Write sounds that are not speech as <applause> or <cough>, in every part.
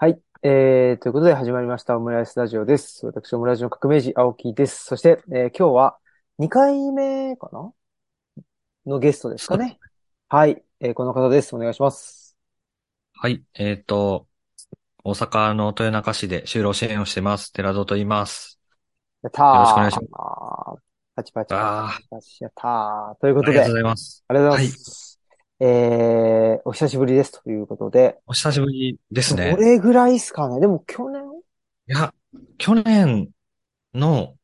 はい。えー、ということで始まりましたオムライスラジオです。私、オムライスの革命児、青木です。そして、えー今日は2回目かな？のゲストですかね。はい。えーこの方です。お願いします。はい。えっ、と、大阪の豊中市で就労支援をしてます。寺戸と言います。やったー。よろしくお願いしますパチパチあパチパチ。やったー。ということで、ありがとうあございます。りがとうございます。えー、お久しぶりですということで、お久しぶりですどね。れぐらいですかね？でも去年？いや、去年の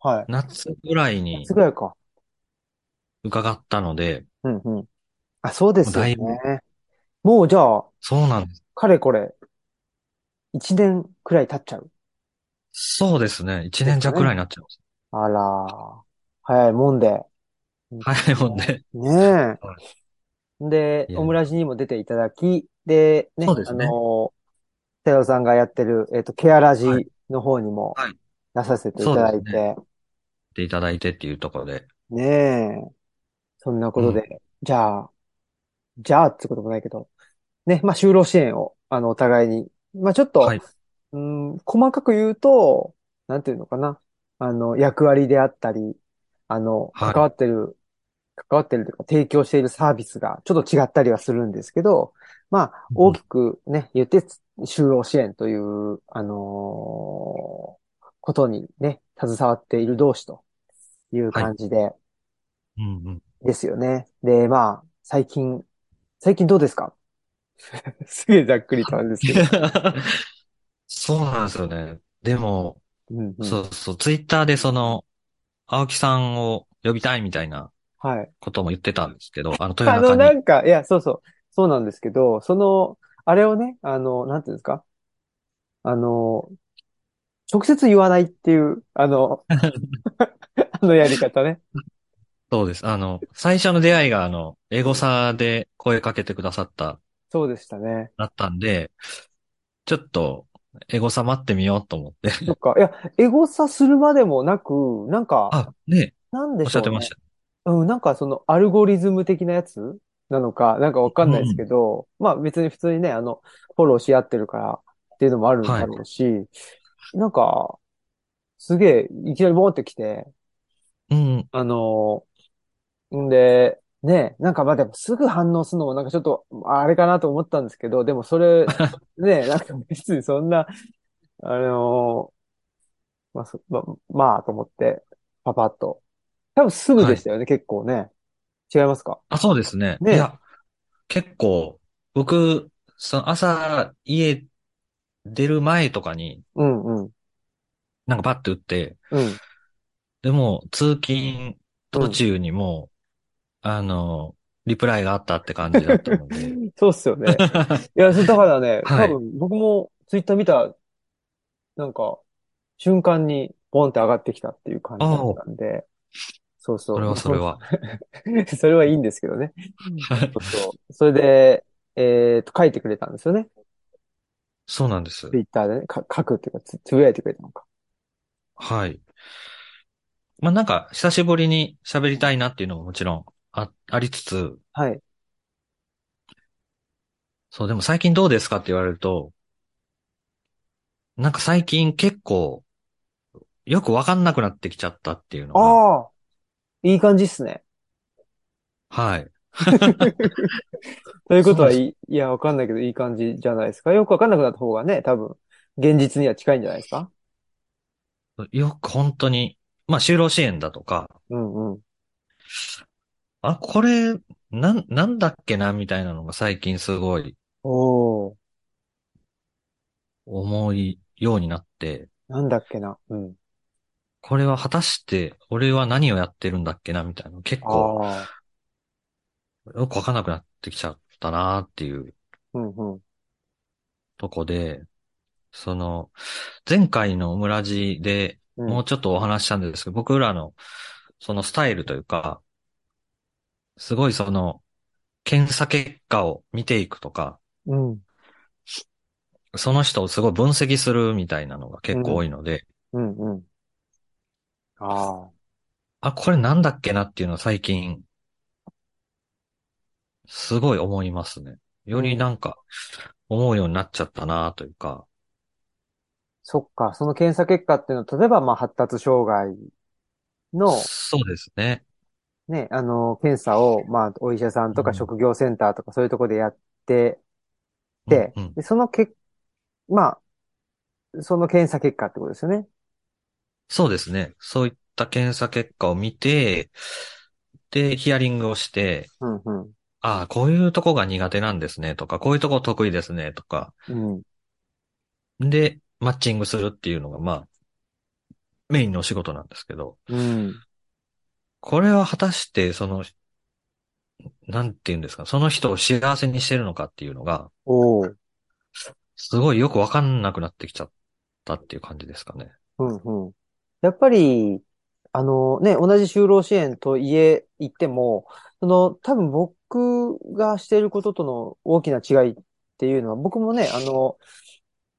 はい。夏ぐらいに夏ぐらいか。伺ったので、うんうん。あ、そうですよねもうじゃあ、そうなんです。かれこれ、一年くらい経っちゃう？そうですね。一年弱ぐらいになっちゃいます。あら、早いもんで。早いもんで。ねえ。でオムラジにも出ていただき、で、ね、そうですね。あの、テオさんがやってる、えっと、ケアラジはい。の方にもはい。出させていただいそうですて、っていただいてっていうところで。ねえ。そんなことで、じゃあ、じゃあってこともないけど、ね、まあ、就労支援を、あの、お互いに、まあ、ちょっと、はい。うん、細かく言うと、なんていうのかな。あの、役割であったり、あの、はい。関わってる、関わってるというか、提供しているサービスがちょっと違ったりはするんですけど、まあ、大きくね、言って、就労支援という、あのーことにね、携わっている同士という感じで、うんうん。ですよね。で、まあ、最近、最近どうですか？<laughs> すげえざっくりとあれですけど。<laughs> そうなんですよね。でも、うんうんそうそう、ツイッターでその、青木さんを呼びたいみたいなはい。ことも言ってたんですけど、<laughs> あの、豊あの、中に。なんか、いや、そうそう、そうなんですけど、その、あれをね、あの、なんていうんですか？あの、直接言わないっていう、あの、<laughs> あのやり方ね。そうです。あの、最初の出会いが、あの、エゴサで声かけてくださった、そうでしたね。だったんで、ちょっと、エゴサ待ってみようと思って。そっか。いや、エゴサするまでもなく、なんか、あ、ね、おなんでしょうねっしゃってました。うん、なんかそのアルゴリズム的なやつなのか、なんかわかんないですけど、まあ別に普通にね、あの、フォローし合ってるからっていうのもあるんだろうし、なんか、すげえ、いきなりボーンって来て、うん、あの、んで、ね、なんかまあでもすぐ反応するのもなんかちょっと、あれかなと思ったんですけど、でもそれ、<laughs> ね、なんか別にそんな、あの、まあ、そまあ、まあと思って、パパッと。多分すぐでしたよね、結構ね。違いますか？あ、そうですね。ねいや、結構、僕、その朝、家出る前とかに、うんうん。なんかパッて打って、うん。でも、通勤途中にもう、あの、リプライがあったって感じだったので。<laughs> そうっすよね。いや、そうだからね、<laughs> はい多分僕もツイッター見た、なんか、瞬間にボンって上がってきたっていう感じだったんで、そうそう。それはそれは。<laughs> それはいいんですけどね。そうそう。それで、えっと、書いてくれたんですよね。そうなんですツ。イッターでね、か書くっていうか、つ、つぶやいてくれたのか。はい。まあ、なんか、久しぶりに喋りたいなっていうのももちろんあ、ありつつ、はい。そう、でも最近どうですかって言われると、なんか最近結構、よくわかんなくなってきちゃったっていうのが、ああいい感じっすね。はい。<laughs> ということはい、いや、わかんないけど、いい感じじゃないですか？よくわかんなくなった方がね、多分、現実には近いんじゃないですか？よく本当に、まあ、就労支援だとか、うんうん。あ、これ、なん、なんだっけなみたいなのが最近すごいおー、思いようになって、なんだっけな？うん。これは果たして俺は何をやってるんだっけなみたいなの結構よくわかんなくなってきちゃったなっていううんうん。とこで、その、前回のオムラジでうんもうちょっとお話ししたんですけど、僕らのそのスタイルというか、すごいその、検査結果を見ていくとか、うん。その人をすごい分析するみたいなのが結構多いので、うんうん。ああ、あ、これなんだっけなっていうのは最近、すごい思いますね。よりなんか思うようになっちゃったなというか、そっか、その検査結果っていうのは、例えば、まあ、発達障害の、そうですね。ね、あの、検査を、まあ、お医者さんとかうん職業センターとかそういうところでやってて、うんうんで、そのけ、まあ、その検査結果ってことですよね。そうですね。そういった検査結果を見て、で、ヒアリングをして、うん、うん、ああ、こういうとこが苦手なんですねとか、こういうとこ得意ですねとか、うん、で、マッチングするっていうのが、まあ、メインのお仕事なんですけど、うん、これは果たして、その、なんていうんですか、その人を幸せにしてるのかっていうのが、すごいよくわかんなくなってきちゃったっていう感じですかね。うん、うん。やっぱり、あのね、同じ就労支援と言え、言っても、その、多分僕がしていることとの大きな違いっていうのは、僕もね、あの、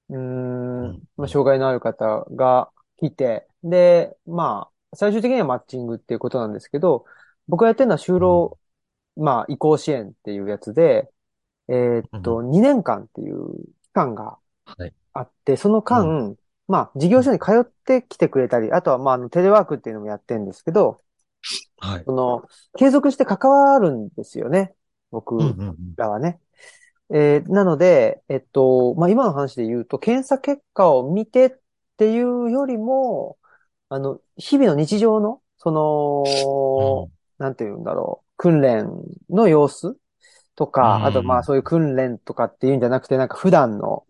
うーん、うん。まあ、障害のある方が来て、で、まあ、最終的にはマッチングっていうことなんですけど、僕がやってるのは就労、まあ、移行支援っていうやつで、えーっと、う2年間っていう期間がはい。あって、その間、まあ、事業所に通ってきてくれたり、あとは、まあ、あの、テレワークっていうのもやってるんですけど、はい。その、継続して関わるんですよね。僕うんうんうん。らはね。えーなので、えっと、まあ、今の話で言うと、検査結果を見てっていうよりも、あの、日々の日常の、その、なんて言うんだろう、訓練の様子とか、うんあとまあそういう訓練とかっていうんじゃなくて、なんか普段の、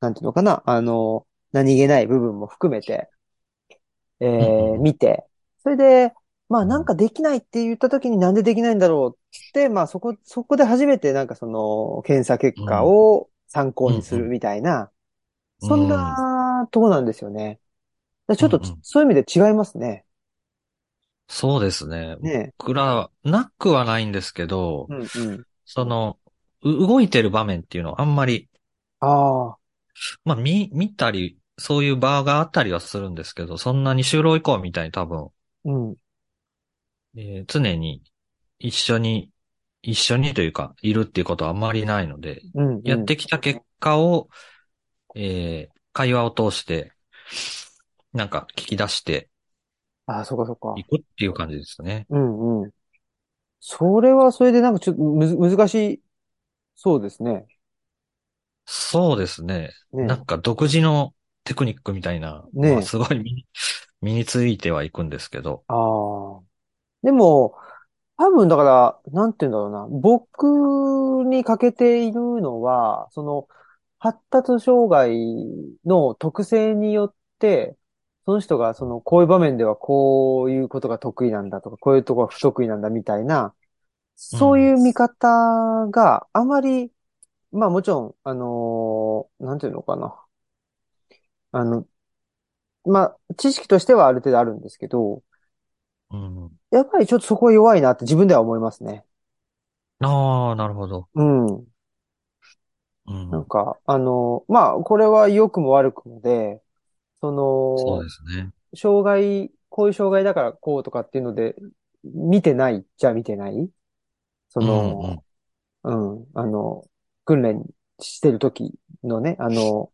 なんていうのかな、あの、何気ない部分も含めて、えーうん見て、それで、まあなんかできないって言った時になんでできないんだろうって、まあそこ、そこで初めてなんかその検査結果を参考にするみたいな、うんそんなとこなんですよね。ちょっとうんうんそういう意味で違いますね。そうですね。ね僕ら、なくはないんですけど、うんうん。その、う動いてる場面っていうのはあんまり、ああ、まあ見、見たり、そういう場があったりはするんですけど、そんなに就労以降みたいに多分、うん。えー常に一緒に、一緒にというか、いるっていうことはあんまりないので、うん、うん。やってきた結果を、えー会話を通して、なんか聞き出してああ、そうかそうか。いくっていう感じですね。うんうん。それはそれでなんかちょっとむず、難しい、そうですね。そうですね。ね。なんか独自のテクニックみたいな、ねまあすごい身に <laughs> 身についてはいくんですけど。ああ。でも、多分だから、なんて言うんだろうな。僕に欠けているのは、その、発達障害の特性によって、その人がその、こういう場面ではこういうことが得意なんだとか、こういうところが不得意なんだみたいな、そういう見方があまり、まあもちろん、あのーなんていうのかな。あの、まあ、知識としてはある程度あるんですけど、うん。やっぱりちょっとそこは弱いなって自分では思いますね。ああ、なるほど。うん。うん。なんか、あの、まあ、これは良くも悪くもで、そのそうで、すね。障害、こういう障害だからこうとかっていうので、見てないっちゃ見てないその、うん、あの、訓練してる時のね、あの、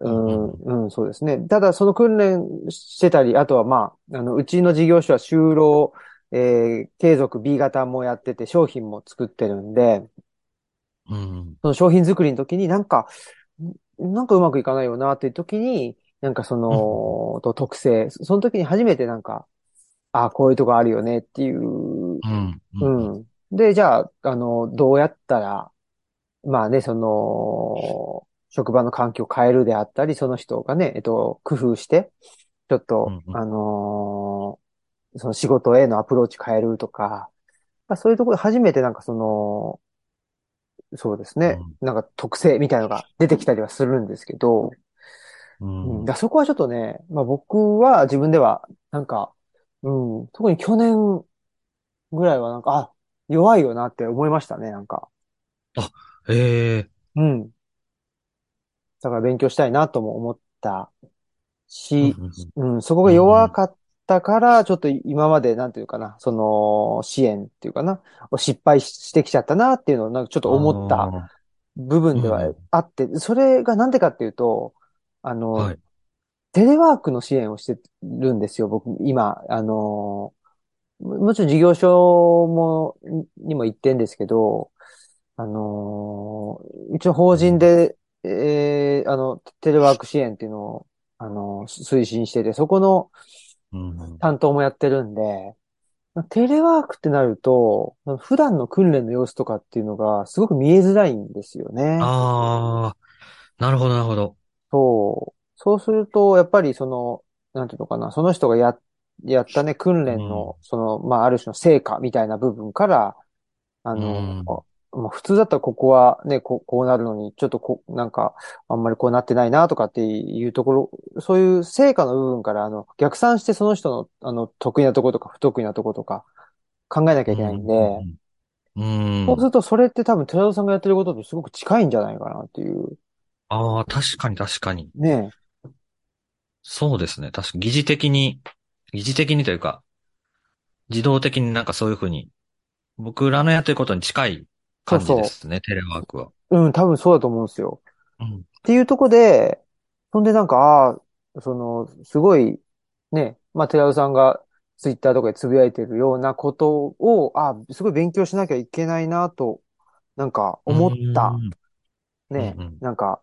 うん、うん、そうですね。ただ、その訓練してたり、あとはまあ、あの、うちの事業所は就労、えー継続 B 型もやってて、商品も作ってるんで、うん。その商品作りの時になんか、んなんかうまくいかないよなっていう時に、なんかその、と特性、その時に初めてなんか、ああ、こういうとこあるよねっていう、うん。ううん。ん。で、じゃあ、あの、どうやったら、まあね、その、職場の環境を変えるであったり、その人がね、えっと、工夫して、ちょっと、うんうんあのーその仕事へのアプローチ変えるとか、まあそういうところで初めてなんかその、そうですね、なんか特性みたいなのが出てきたりはするんですけど、ううん、ん。だそこはちょっとね、まあ僕は自分では、なんか、うん、特に去年ぐらいはなんか、あ、弱いよなって思いましたね、なんか。ええうん。だから勉強したいなとも思ったうんし、うんうん。うん、そこが弱かっったから、ちょっと今まで、なんていうかな、その、支援っていうかな、を失敗ししてきちゃったなっていうのを、なんかちょっと思ったあ部分ではうんあって、それがなんでかっていうと、あはい。テレワークの支援をしてるんですよ、僕、今、あの、ももちろん事業所も、にも行ってんですけど、あの、一応法人で、えーあの、テレワーク支援っていうのを、あの、推進してて、そこのうん担当もやってるんで、テレワークってなると、普段の訓練の様子とかっていうのがすごく見えづらいんですよね。ああ、なるほど、なるほど。そう。そうすると、やっぱりその、なんていうのかな、その人がや、やったね、訓練の、その、まあ、ある種の成果みたいな部分から、あの、まあ、普通だったらここはね、こう、こうなるのに、ちょっとこう、なんか、あんまりこうなってないなとかっていうところ、そういう成果の部分から、あの、逆算してその人の、あの、得意なところとか不得意なところとか考えなきゃいけないんで、うん。そうするとそれって多分寺田さんがやってることとすごく近いんじゃないかなっていう。ああ、確かに確かに。ねそうですね。確か疑似的に、疑似的にというか、自動的になんかそういうふうに、僕らのやってることに近い感じですね、テレワークは。うん、多分そうだと思うんですよ。うん。っていうとこで、そんでなんか、ああ、その、すごい、ね、まあ、寺尾さんがツイッターとかでつぶやいてるようなことを、ああ、すごい勉強しなきゃいけないなと、なんか思った。ね、うんうんなんか、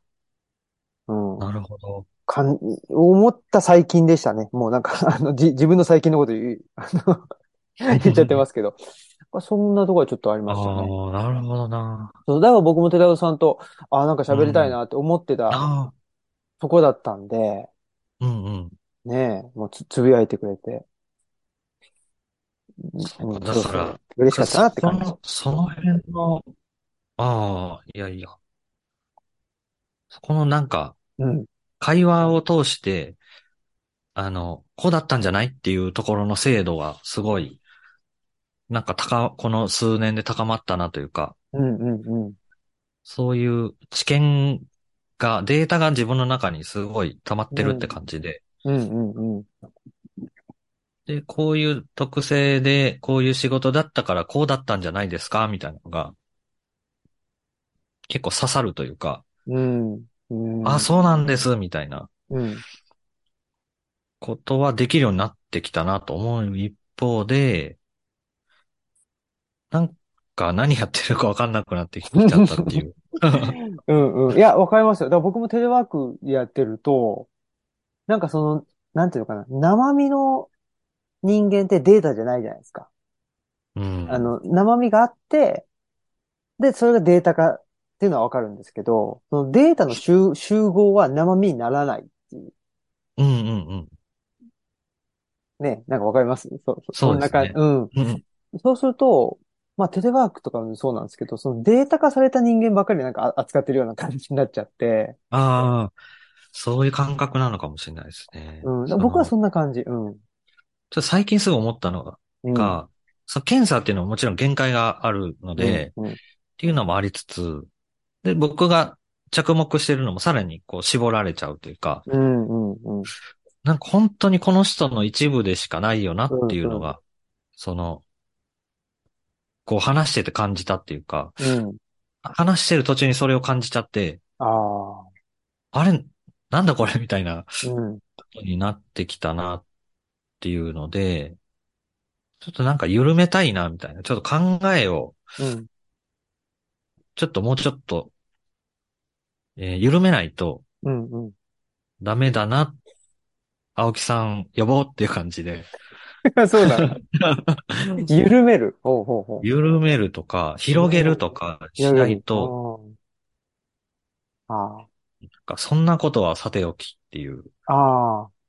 うん、なるほど。かん、思った最近でしたね。もうなんか、あの、じ、自分の最近のこと言う、あの、<laughs> 言っちゃってますけど。そんなところはちょっとありましたね。ああ、なるほどな。そう、だから僕も寺尾さんと、ああ、なんか喋りたいなって思ってたああ、とこだったんで、うんうん。ねえ、もうつ、つぶやいてくれて。うん、だそうそうから、嬉しかったなって感じ。その、その辺の、ああ、いやいや。そこのなんか、うん。会話を通して、あの、こうだったんじゃないっていうところの精度がすごい、なんか高、この数年で高まったなというか、うん、うん、うん。そういう知見が、データが自分の中にすごい溜まってるって感じで、うん、うん、うん。で、こういう特性で、こういう仕事だったからこうだったんじゃないですかみたいなのが、結構刺さるというか、うん。うん。あ、そうなんです、みたいなうん。ことはできるようになってきたなと思う一方で、なんか何やってるかわかんなくなってきちゃったっていう。<laughs> うん、うん。いや、わかりますよ。だから僕もテレワークやってると、なんかその、なんていうのかな、生身の人間ってデータじゃないじゃないですか。うん。あの、生身があって、で、それがデータ化っていうのはわかるんですけど、そのデータの集集合は生身にならないっていう。うんうんうん。ね、なんかわかります？そう、そんな感じ。うん。うんそうすると、まあテレワークとかもそうなんですけど、そのデータ化された人間ばっかりなんかあ扱ってるような感じになっちゃって、ああ、そういう感覚なのかもしれないですね。うん。僕はそんな感じ。うん。ちょ最近すぐ思ったのが、うん。がその検査っていうのはもちろん限界があるので、うん、うん。っていうのもありつつ、で、僕が着目してるのもさらにこう絞られちゃうというか、うん、うん、うん。なんか本当にこの人の一部でしかないよなっていうのが、その、こう話してて感じたっていうか、うん。話してる途中にそれを感じちゃって、ああ。あれ、なんだこれみたいなうん。ことになってきたなっていうので、ちょっとなんか緩めたいなみたいな、ちょっと考えを、うん。ちょっともうちょっと、えー緩めないとうん、うん。ダメだな、青木さん呼ぼうっていう感じで、そうだな。<laughs> 緩める。ほうほうほう。緩めるとか、広げるとかしないと、うん。あなんかそんなことはさておきっていう。あ。ああ。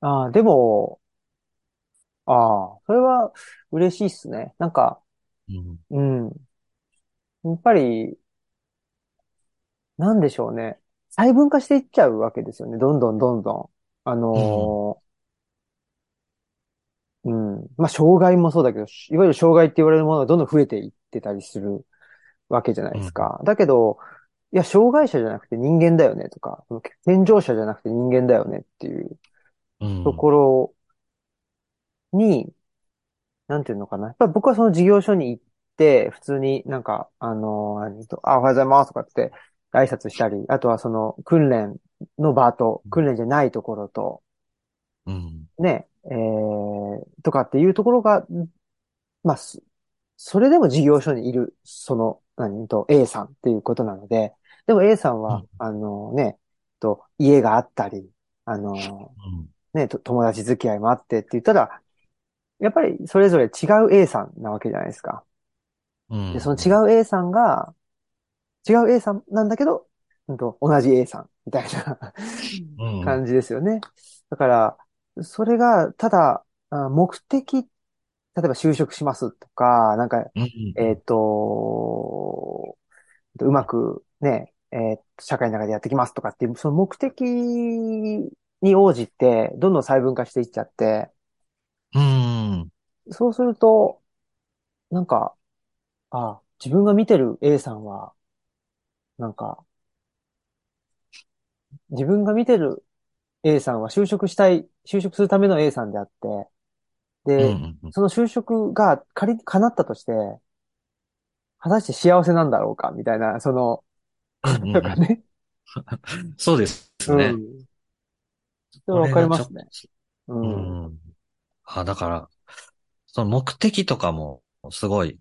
ああ、でも、ああ、それは嬉しいっすね。なんか、うんうん。やっぱり、なんでしょうね。細分化していっちゃうわけですよね。どんどんどんどん。あのーうん。まあ、障害もそうだけど、いわゆる障害って言われるものがどんどん増えていってたりするわけじゃないですか。だけど、いや、障害者じゃなくて人間だよねとか、健常者じゃなくて人間だよねっていううん。ところに、なんていうのかな。やっぱり僕はその事業所に行って、普通になんか、あの、あ、おはようございますとかって挨拶したり、あとはその訓練の場と、訓練じゃないところと、うん。ね、えー、とかっていうところが、まあ、そそれでも事業所にいる、その、何？と、A さんっていうことなので、でも A さんは、うん。あのね、と、家があったり、あの、ね、と友達付き合いもあってって言ったら、やっぱりそれぞれ違う A さんなわけじゃないですか。うで、そのん。違う A さんが、違う A さんなんだけど、うんと、同じ A さんみたいなうん。<laughs> 感じですよね。だから、それが、ただ、あ目的、例えば就職しますとか、なんか、うん。うえっん。と、うまくね、えー社会の中でやってきますとかっていう、その目的に応じて、どんどん細分化していっちゃって、うん。そうすると、なんか、あ、自分が見てる A さんは、なんか、自分が見てる A さんは就職したい、就職するための A さんであって、うで、ん。その就職が仮に叶ったとして、果たして幸せなんだろうかみたいな、その。とがね。<laughs> そうですうね。ちょっかりますね。と、うん。うん。あ、だから、その目的とかも、すごい、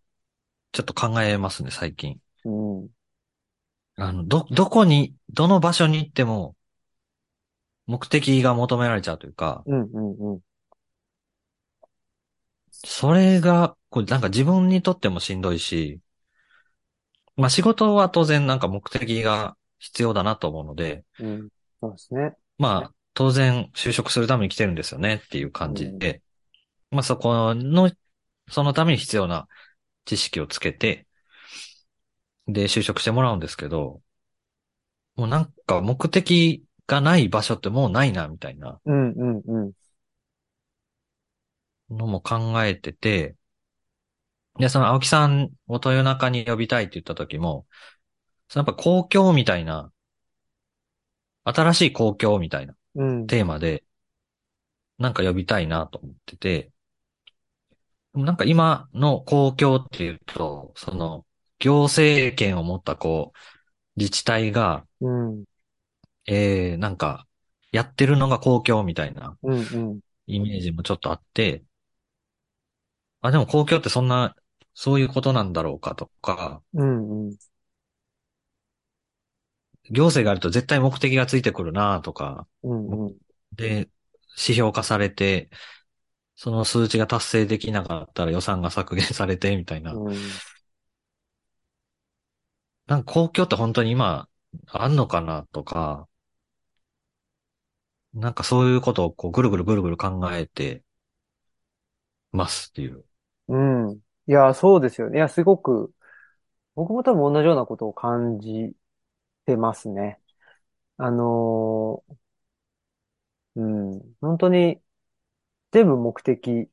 ちょっと考えますね、最近。うん。あの、ど、どこに、どの場所に行っても、目的が求められちゃうというか、うん。うん。うん。それが、こう、なんか自分にとってもしんどいし、まあ仕事は当然なんか目的が必要だなと思うので、うんそうですね。まあ当然就職するために来てるんですよねっていううん。感じで、まあそこの、そのために必要な知識をつけて、で就職してもらうんですけど、もうなんか目的がない場所ってもうないなみたいなうん。うん。うん。のも考えてて、で、その青木さんを豊中に呼びたいって言った時も、そのやっぱ公共みたいな、新しい公共みたいなうん。テーマで、なんか呼びたいなと思ってて、でもなんか今の公共っていうと、その、行政権を持ったこう、自治体が、うん。えー、なんか、やってるのが公共みたいな。イメージもちょっとあって、あ、でも公共ってそんな、そういうことなんだろうかとか、うん。うん。行政があると絶対目的がついてくるなとか、うん。うん。で、指標化されて、その数値が達成できなかったら予算が削減されて、みたいな。うんなんか公共って本当に今、あんのかなとか、なんかそういうことをこうぐるぐるぐるぐる考えてますっていう。うん。いや、そうですよね。いや、すごく、僕も多分同じようなことを感じてますね。あのーうん。本当に、全部目的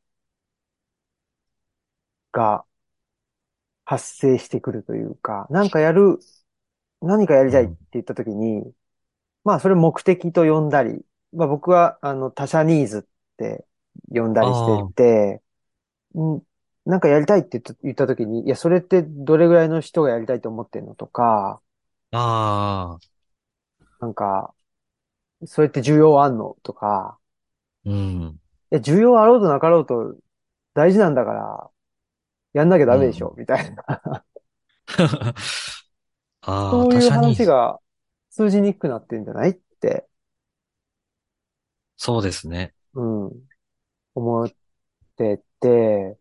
が発生してくるというか、なんかやる、何かやりたいってうん。言ったときに、まあ、それ目的と呼んだり、まあ僕は、あの、他者ニーズって呼んだりしてあて、んなんかやりたいって言った言ったときに、いや、それってどれぐらいの人がやりたいと思ってんのとか、あ、ああ、なんか、それって需要あんのとか、うん。いや、需要あろうとなかろうと大事なんだから、やんなきゃダメでしょ、うん。みたいな。<laughs> ああ、そういう話が通じにくくなってんじゃないって、そうですね。うん、思ってて、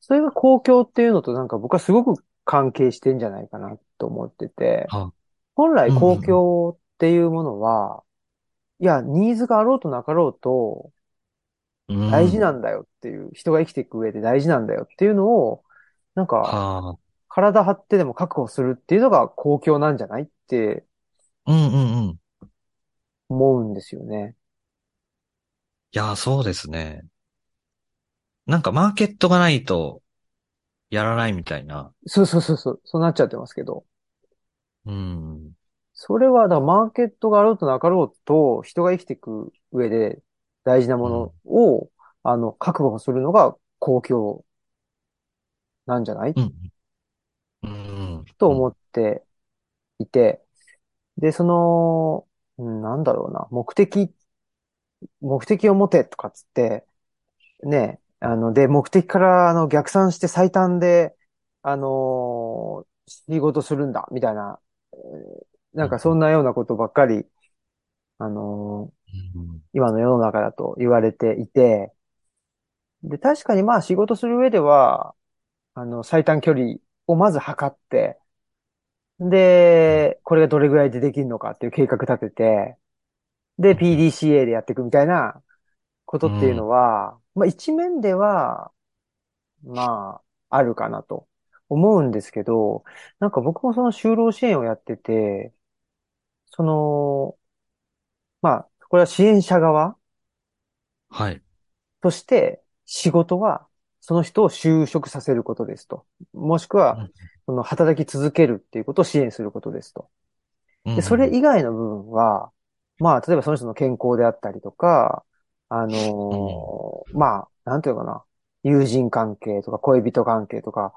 それが公共っていうのとなんか僕はすごく関係してんじゃないかなと思ってて、あ、本来うん、公うん、共っていうものは、いや、ニーズがあろうとなかろうとうん。大うん。事なんだよっていう、人が生きていく上で大事なんだよっていうのを、なんか、はあ、体張ってでも確保するっていうのが公共なんじゃないってうん、うん、うん。い思うんですよね。や、そうですね。なんかマーケットがないとやらないみたいな。そうそうそうそう、そうなっちゃってますけど。うん。それは、だからマーケットがあろうとなかろうと、人が生きていく上で大事なものを、あの、確保するのが公共なんじゃないうん。うん。と思っていて、で、その、うんなんだろうな、目的、目的を持てとかっつって、ね、あの、で、目的からあの逆算して最短で、あのー仕事するんだ、みたいな、えーなんかそんなようなことばっかり、あのーうん。今の世の中だと言われていて、で、確かにまあ仕事する上では、あの、最短距離をまず測って、で、これがどれぐらいでできるのかっていう計画立てて、で、PDCA でやっていくみたいなことっていうのは、まあ一面では、まあ、あるかなと思うんですけど、なんか僕もその就労支援をやってて、その、まあ、これは支援者側はい。として仕事はその人を就職させることですと。もしくはうん、その働き続けるっていうことを支援することですと。うんで、それ以外の部分は、まあ、例えばその人の健康であったりとか、あのーまあ、なんていうのかな、友人関係とか恋人関係とか、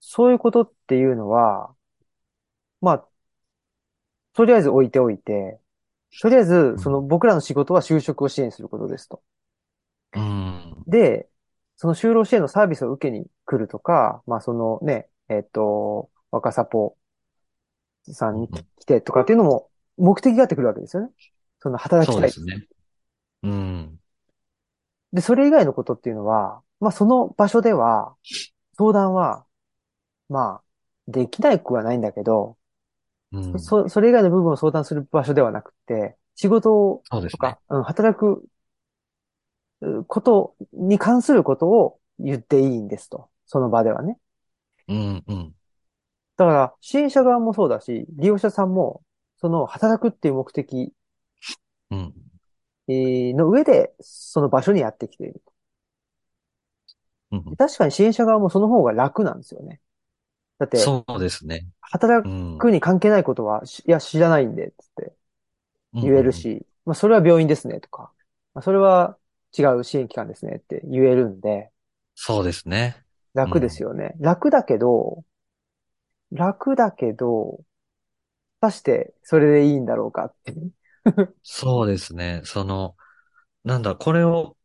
そういうことっていうのは、まあ、とりあえず置いておいて、とりあえず、その僕らの仕事は就職を支援することですと。うん。で、その就労支援のサービスを受けに来るとか、まあそのね、えっと、若さぽさんに来てとかっていうのも目的があってくるわけですよね。その働きたい。そうですね。うん。で、それ以外のことっていうのは、まあその場所では、相談は、まあ、できないくはないんだけど、うん。そ、それ以外の部分を相談する場所ではなくて、仕事そうですねとか。、うん、働くうことに関することを言っていいんですと。その場ではね。うん。うん。だから、支援者側もそうだし、利用者さんも、その働くっていう目的うん。えーの上で、その場所にやってきている。うん。確かに支援者側もその方が楽なんですよね。だって、そうですね。働うん。くに関係ないことは、しいや、知らないんで、つって言えるし、まあ、それは病院ですね、とか、まあ、それは違う支援機関ですねって言えるんで、そうですね。楽ですよね。楽だけど、楽だけど、果たしてそれでいいんだろうかって。そうですね。その、なんだ、これを、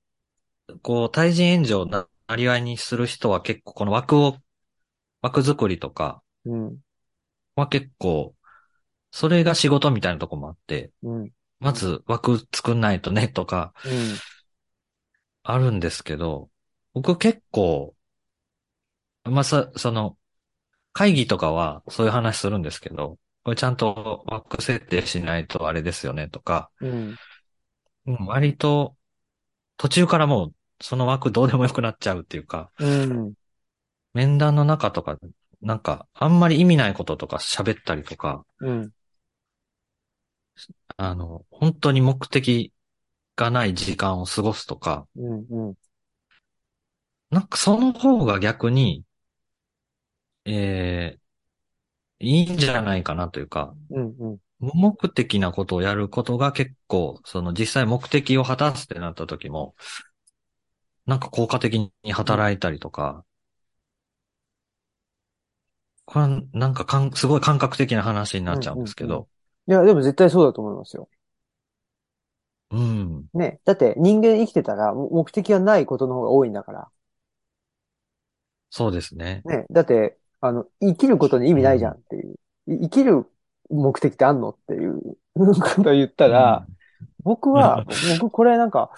こう、対人援助をななりわいにする人は結構、この枠を、枠作りとかうん、は結構、それが仕事みたいなとこもあって、うん、うん、まず枠作んないとねとか、あるんですけど、僕結構、まあ、さ、その、会議とかはそういう話するんですけど、これちゃんと枠設定しないとあれですよねとか、うん、うん割と途中からもうその枠どうでもよくなっちゃうっていうか、うん、面談の中とか、なんかあんまり意味ないこととか喋ったりとか、うん、あの、本当に目的がない時間を過ごすとか、うん、うん、なんかその方が逆に、ええいいんじゃないかなというか、うん、うん、無目的なことをやることが結構、その実際目的を果たすってなった時も、なんか効果的に働いたりとか、これはなんかかん、すごい感覚的な話になっちゃうんですけど、いや、でも絶対そうだと思いますよ。うん、ね。だって人間生きてたらも目的がないことの方が多いんだから。そうですね。ね。だって、あの、生きることに意味ないじゃんっていう。い生きる目的ってあんのっていう。ことを言ったら、僕は、僕これなんか、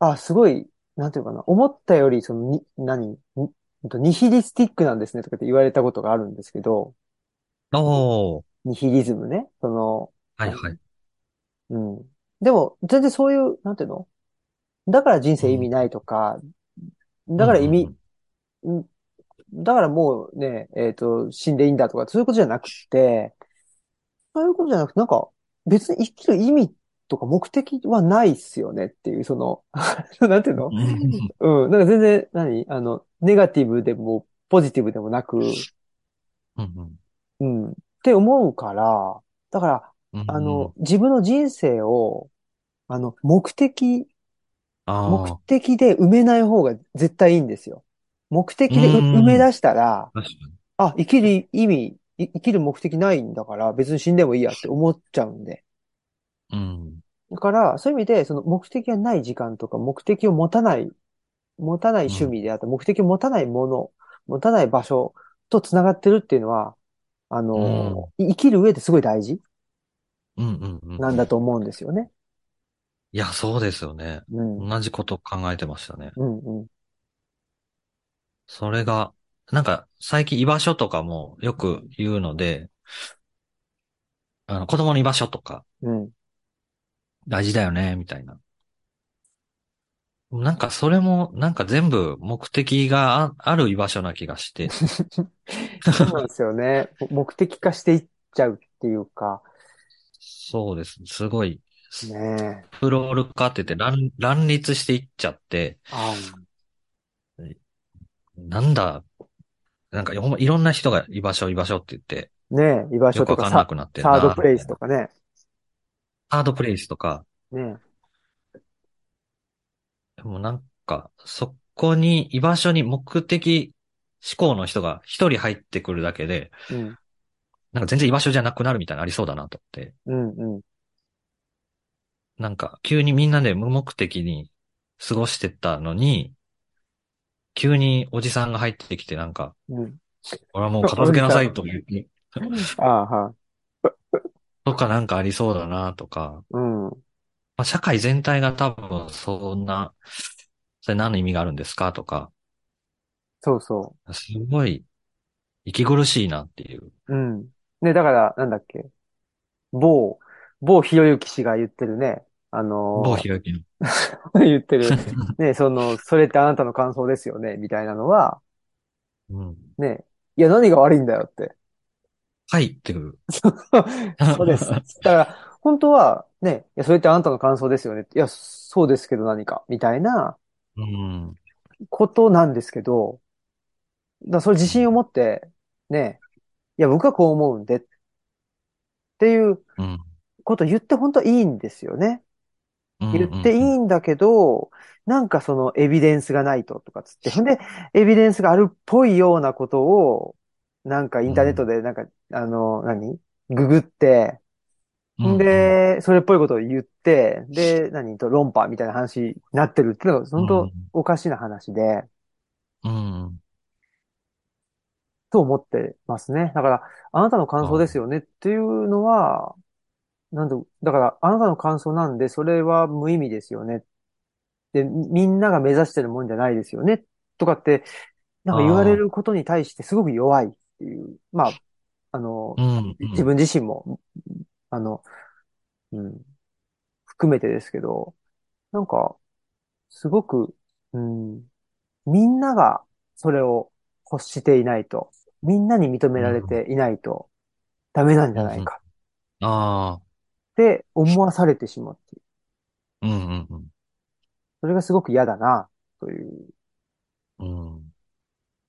あ、すごい、なんていうかな、思ったより、その、に、何、にニヒリスティックなんですねとかって言われたことがあるんですけど、うん、おー、ニヒリズムね。その、はいはい。うん。でも、全然そういう、なんていうの？だから人生意味ないとか、だから意味、うんだからもうね、えっと、死んでいいんだとか、そういうことじゃなくて、そういうことじゃなくて、なんか、別に生きる意味とか目的はないっすよねっていう、その、<laughs> なんていうの？うん。うん。なんか全然、何？あの、ネガティブでも、ポジティブでもなく、うんうん。って思うから、だから、うんあの、自分の人生を、あの、目的目的で埋めない方が絶対いいんですよ。目う的でう埋。め出したら。あ、生きる意味、い生きる目的ないんだから別に死んでもいいやって思っちゃうんで。うん。だから、そういう意味で、その目的がない時間とか、目的を持たない、持たない趣味であった、目的を持たないもの、持たない場所と繋がってるっていうのは、あの、い生きる上ですごい大事うんうんうん。なんだと思うんですよね。いや、そうですよね。うん。同じこと考えてましたね。うんうん。それが、なんか、最近居場所とかもよく言うので、あの、子供の居場所とかうん。大事だよね、みたいな。なんかそれも、なんか全部目的があある居場所な気がして。<laughs> そうなんですよね。目的化していっちゃうっていうか、そうです。すごい、ねえ。プロール化って言って乱、乱立していっちゃって、あなんだ、なんかほんまいろんな人が居場所居場所って言って、ねえ、居場所とかさ、かんなくなって。サードプレイスとかね。サードプレイスとか、ねでもなんか、そこに、居場所に目的思考の人が一人入ってくるだけで、え。うん。なんか全然居場所じゃなくなるみたいなのありそうだなと思って。うんうん。なんか、急にみんなで無目的に過ごしてたのに、急におじさんが入ってきてなんか、うん。俺はもう片付けなさいと言う、<laughs> ああ、は <laughs> とかなんかありそうだなとか、うん。まあ、社会全体が多分そんな、それ何の意味があるんですかとか、そうそすごい息苦しいなっていう。う。うん。ね、だから、なんだっけ。某、某ひろゆき氏が言ってるね。あの某ひきの。ー <laughs> 言ってる。ね、その、それってあなたの感想ですよね、みたいなのは、うん。ね、いや、何が悪いんだよって。はいってくる。<laughs> そうです。だから、本当は、ね、いや、それってあなたの感想ですよね。いや、そうですけど何か、みたいなうん。ことなんですけど、だそれ自信を持って、ね、いや、僕はこう思うんで、っていううん。ことを言って本当はいいんですよね。言っていいんだけど、なんかそのエビデンスがないととかつって。ほんで、エビデンスがあるっぽいようなことを、なんかインターネットでなんか、あの、何？ググって、で、それっぽいことを言って、で、何？と論破みたいな話になってるっていうのが本当おかしな話で、うん。と思ってますね。だから、あなたの感想ですよねっていうのは、なんで、だから、あなたの感想なんで、それは無意味ですよね。で、みんなが目指してるもんじゃないですよね。とかって、なんか言われることに対してすごく弱いっていう。まあ、あの、うん。自分自身も、あの、うん、含めてですけど、なんか、すごく、うん、みんながそれを欲していないと、みんなに認められていないとダメなんじゃないかああ。って思わされてしまっている。うんうんうん。それがすごく嫌だな、といううん。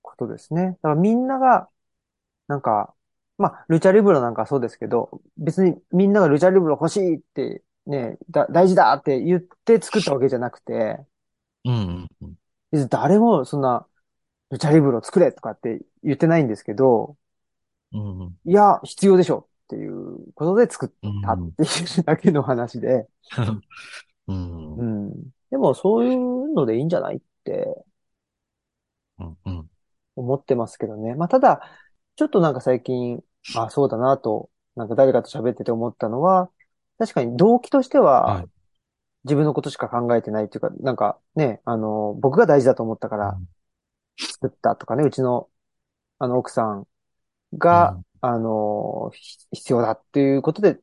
ことですね。だからみんなが、なんか、まあ、ルチャリブロなんかそうですけど、別にみんながルチャリブロ欲しいって、ね、だ、大事だって言って作ったわけじゃなくて、うんうんうん。別に誰もそんな、ルチャリブロ作れとかって言ってないんですけど、うんうん。いや、必要でしょことで作っうんたっていうだけの話で、うんう。ん。でもそういうのでいいんじゃないって。思ってますけどね。まあ、ただ、ちょっとなんか最近、あ、そうだなと、なんか誰かと喋ってて思ったのは、確かに動機としては、はい自分のことしか考えてないっていうか、なんかね、あの、僕が大事だと思ったから作ったとかね、うちの、あの、奥さんが、あの、ひ必要だっていうことで、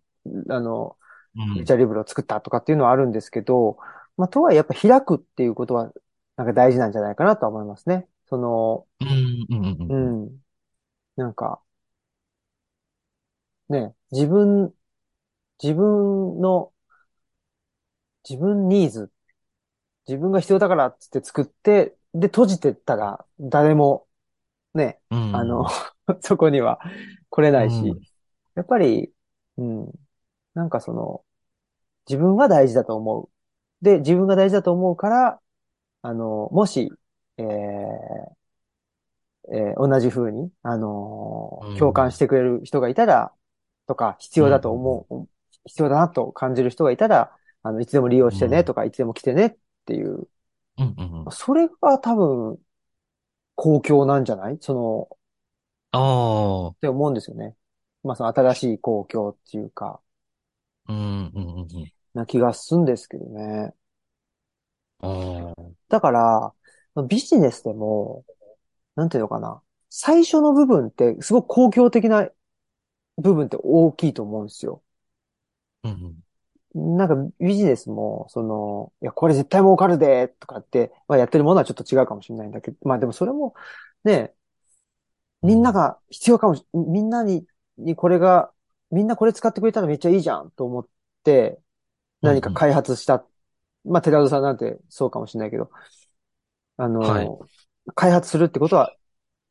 あの、うんルチャリブロを作ったとかっていうのはあるんですけど、まあ、とはいえやっぱ開くっていうことは、なんか大事なんじゃないかなとは思いますね。その、うんうんうん。なんか、ね、自分、自分の、自分ニーズ、自分が必要だからって作って、で、閉じてったら、誰も、ね、うんあの、<laughs> そこには来れないし、うんやっぱり、うん、なんかその、自分は大事だと思う。で、自分が大事だと思うから、あの、もし、えーえー同じ風に、あのうん。ー共感してくれる人がいたら、とか、必うん。要だと思う、必要だなと感じる人がいたら、あの、いつでも利用してねうん。とか、いつでも来てねっていう、うん。うん。うんそれが多分、公共なんじゃない？その、ああ。って思うんですよね。まあ、その新しい公共っていうか、うん。うん。うん。な気がするんですけどね。ああ。だから、ビジネスでも、なんていうのかな。最初の部分って、すごく公共的な部分って大きいと思うんですよ。うん。なんかビジネスも、その、いや、これ絶対儲かるで、とかって、まあやってるものはちょっと違うかもしれないんだけど、まあでもそれも、ね、みんなうん。が必要かもし、みんなに、にこれが、みんなこれ使ってくれたらめっちゃいいじゃんと思って、うん。うん。何か開発した。まあ、寺田さんなんてそうかもしれないけど、あはい。の、開発するってことは、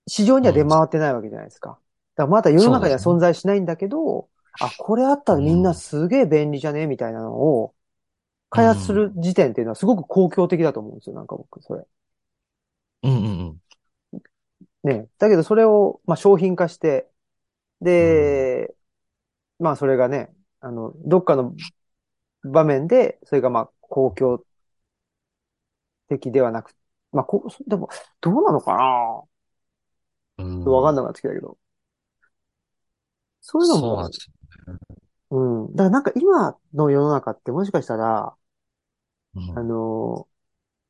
市場には出うん。回ってないわけじゃないですか。だからまだ世の中には。存在しないんだけど、あ、これあったらみんなうん。すげえ便利じゃね？みたいなのを、開発すうん。る時点っていうのはすごく公共的だと思うんですよ、なんか僕、それ。うん。うん。ね。だけどそれを、まあ、商品化して、うん。で、まあそれがね、あの、どっかの場面で、それがまあ公共的ではなく、まあこう、でも、どうなのかな？うん。わかんなくなってきたけど。そういうのも、そうなんですよ。うん。だからなんか今の世の中ってもしかしたら、あうん。の、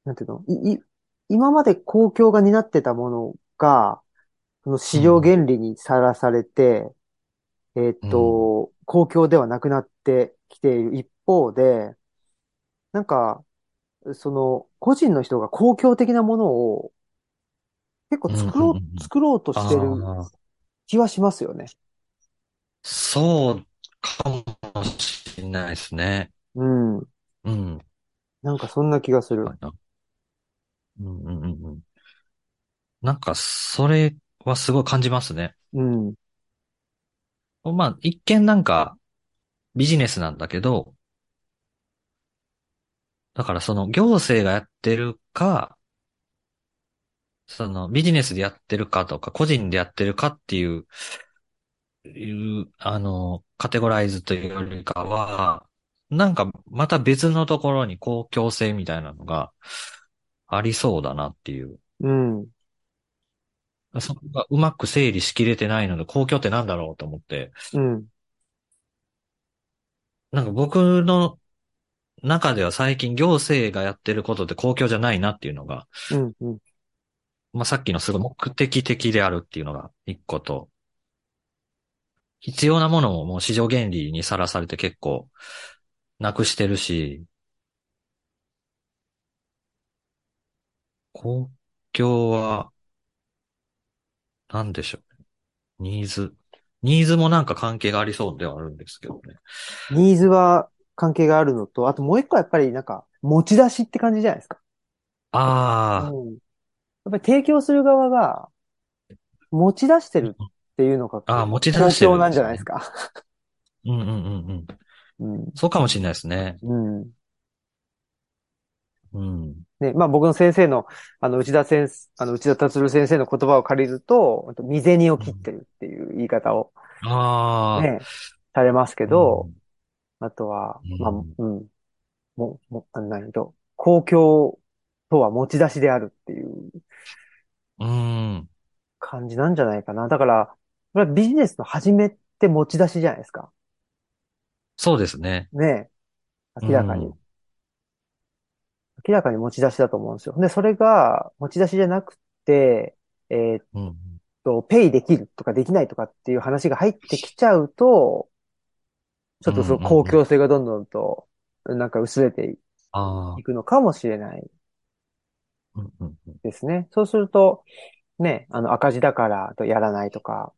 なんていうのい、い、今まで公共が担ってたものが、その市場うん。原理にさらされて、えーっうん。と、公共ではなくなってきている一方で、なんか、その、個人の人が公共的なものを結構うん。うん。作ろう、うん。作ろうとしてるああ、気はしますよね。そうかもしれないですね。うん。うん。なんかそんな気がする。うん。うん。うん。うんなんか、それはすごい感じますね。うん。まあ、一見なんかビジネスなんだけど、だからその行政がやってるか、そのビジネスでやってるかとか、個人でやってるかっていう、いう、あの、カテゴライズというよりかは、なんかまた別のところに公共性みたいなのがありそうだなっていう。うん。そこがうまく整理しきれてないので、公共ってなんだろうと思って、うん。なんか僕の中では最近行政がやってることって公共じゃないなっていうのが、うん。うん。まあ、さっきのすごい目的的であるっていうのが一個と、必要なものももう市場原理にさらされて結構なくしてるし、公共は何でしょう。ニーズ。ニーズもなんか関係がありそうではあるんですけどね。ニーズは関係があるのと、あともう一個はやっぱりなんか持ち出しって感じじゃないですか。うあん。やっぱり提供する側が持ち出してるっていうのがあ、ああ、持ち出公して共なんじゃないです。か。うんうんうんうん。うん。そうかもしれないですね。うん。うん。ね、まあ僕の先生の、あの、内田先生、あの、内田達郎先生の言葉を借りると、未銭をうん、切ってるっていう言い方をああ、ね、されますけど、うん。あとは、まあ、うん。うん、も、も、あ何と、公共とは持ち出しであるっていううん。感じなんじゃないかな。だから、これはビジネスの始めって持ち出しじゃないですか。そうですね。ね、う明らかに。ん。明らかに持ち出しだと思うんですよ。で、それが持ち出しじゃなくて、えーっうん。と、ペイできるとかできないとかっていう話が入ってきちゃうと、ちょうん。っとそのうん。公うん。共性がどんどんと、なんか薄れて。いくのかもしれないですね。そうすると、ね、あの赤字だからとやらないとか、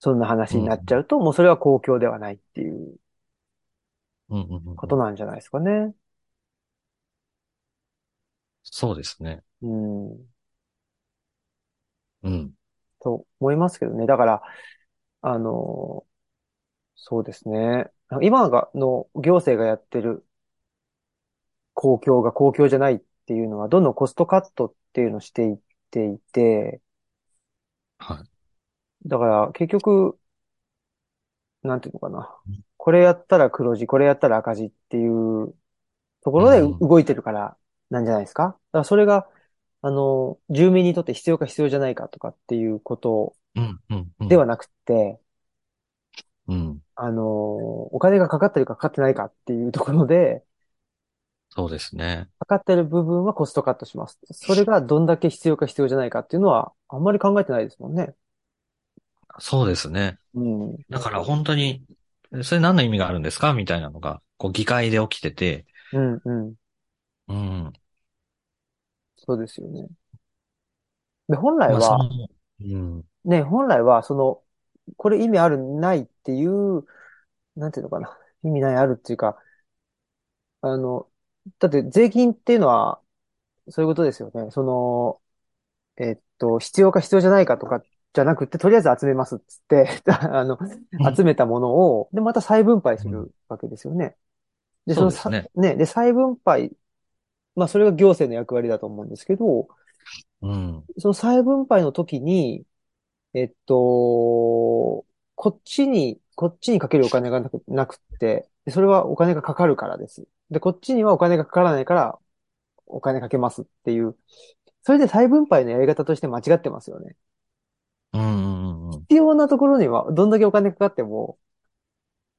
そんな話になっちゃうと、もうそれは公共ではないっていううん。うん。うんことなんじゃないですかね。そうですね。うん、うん。と思いますけどね。だから、あの、そうですね。今が、の行政がやってる。公共が公共じゃないっていうのは、どんどんコストカットっていうのをしていっていて、はい。だから結局、なんていうのかなうん。これやったら黒字、これやったら赤字っていうところでうん動いてるからなんじゃないですかだからそれが、あの、住民にとって必要か必要じゃないかとかっていうことうん、うん、うん。ではなくて、うん。あの、お金がかかってるかかかってないかっていうところで、そうですね。かかってる部分はコストカットします。それがどんだけ必要か必要じゃないかっていうのは、あんまり考えてないですもんね。そうですね。うん。だから本当に、それ何の意味があるんですか？みたいなのが、こう議会で起きてて、うん、うん。うん。そうですよね。で、本来まあ、うん。ね、本来は、その、これ意味ある、ないっていう、なんていうのかな？意味ない、あるっていうか、あの、だって税金っていうのは、そういうことですよね。その、えっと、必要か必要じゃないかとかじゃなくて、とりあえず集めますっつって、<laughs> あの、集めたものを、で、また再分配するわけですよね。で、そのさ、そうですね、で、再分配、まあ、それが行政の役割だと思うんですけど、うん。その再分配の時に、えっと、こっちに、こっちにかけるお金がなく、なくって、でそれはお金がかかるからです。で、こっちにはお金がかからないから、お金かけますっていう。それで再分配のやり方として間違ってますよね。必要なところには、どんだけお金かかっても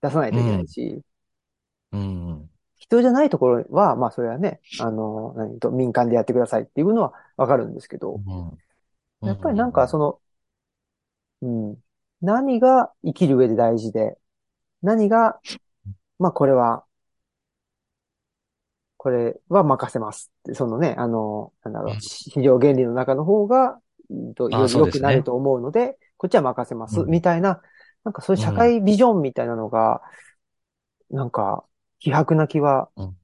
出さないといけないし、うん、必要じゃないところは、まあ、それはね、あの、何と、民間でやってくださいっていうのはわかるんですけど、うん。やっぱりなんかその、うん。何が生きる上で大事で、何が、まあこれは、これは任せますって、そのね、あの、なんだろう、うん。市場原理の中の方が、うんよくなると思うので、こっちは任せます、うんみたいな、なんかそういう社会ビジョンみたいなのが、なんか、希薄な気はうん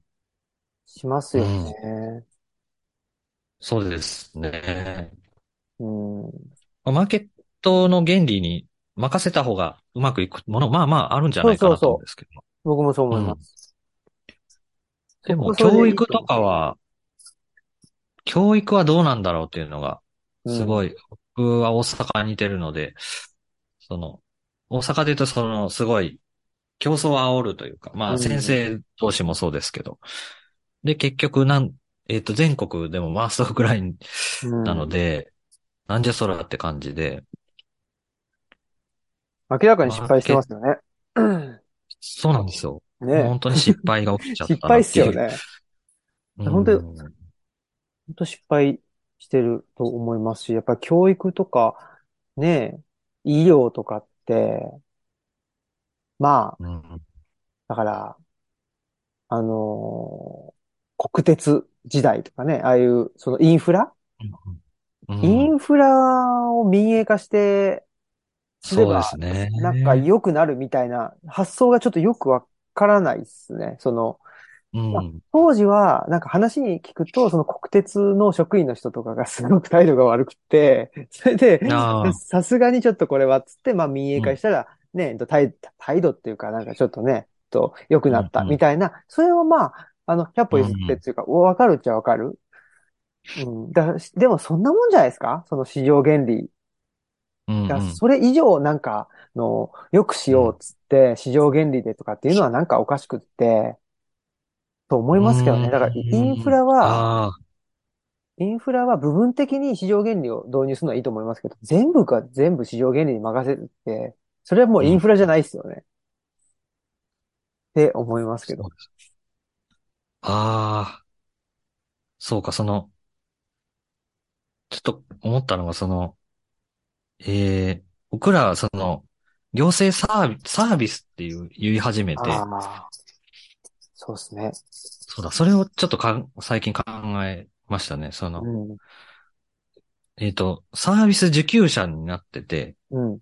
しますよね。そうですね。うん。まあマーケットの原理に任せた方がうまくいくもの、まあまああるんじゃないかなと思うんですけど。僕もそう思います。でも、教育とかは、教育はどうなんだろうっていうのが、すい。ごい、僕は大阪にいてるので、その、大阪で言うとその、すごい、競争を煽るというか、まあうん先生同士もそうですけど、で、結局なん、えっ、と、全国でもマーストぐらいうんなので、なんじゃそらって感じで、明らかに失敗してますよね。そうなんですよ。ね本当に失敗が起きちゃったな <laughs> 失敗っす。よね。うん。本当に本当失敗してると思いますし、やっぱり教育とか、ね、医療とかって、まあ、うん。だから、あのー国鉄時代とかね、ああいう、そのインフラ、うんインフラを民営化して、すればですね。なんか良くなるみたいな発想がちょっとよくわからないですね。その、うん。当時は、なんか話に聞くと、その国鉄の職員の人とかがすごく態度が悪くて、<laughs> それで、ああさすがにちょっとこれはっつって、まあ民営化したら、ね、と態態度っていうか、なんかちょっとね、と良くなったうんうんみたいな、それはまあ、あの、100歩譲ってっていうか、わかるっちゃわかる。うん。だでもそんなもんじゃないですか？その市場原理。うんうんだそれ以上なんかの、良くしようっつって、市場原理でとかっていうのはなんかおかしくって、と思いますけどね。だから、インフラは、インフラは部分的に市場原理を導入するのはいいと思いますけど、全部が全部市場原理に任せるって、それはもうインフラじゃないですよね。って思いますけど。ああ、そうか、その、ちょっと思ったのが、その、ええ僕らはその、行政サービス、サービスっていう言い始めて。そうですね。そうだ、それをちょっとかん最近考えましたね。その、うん。えっと、サービス受給者になってて、うん。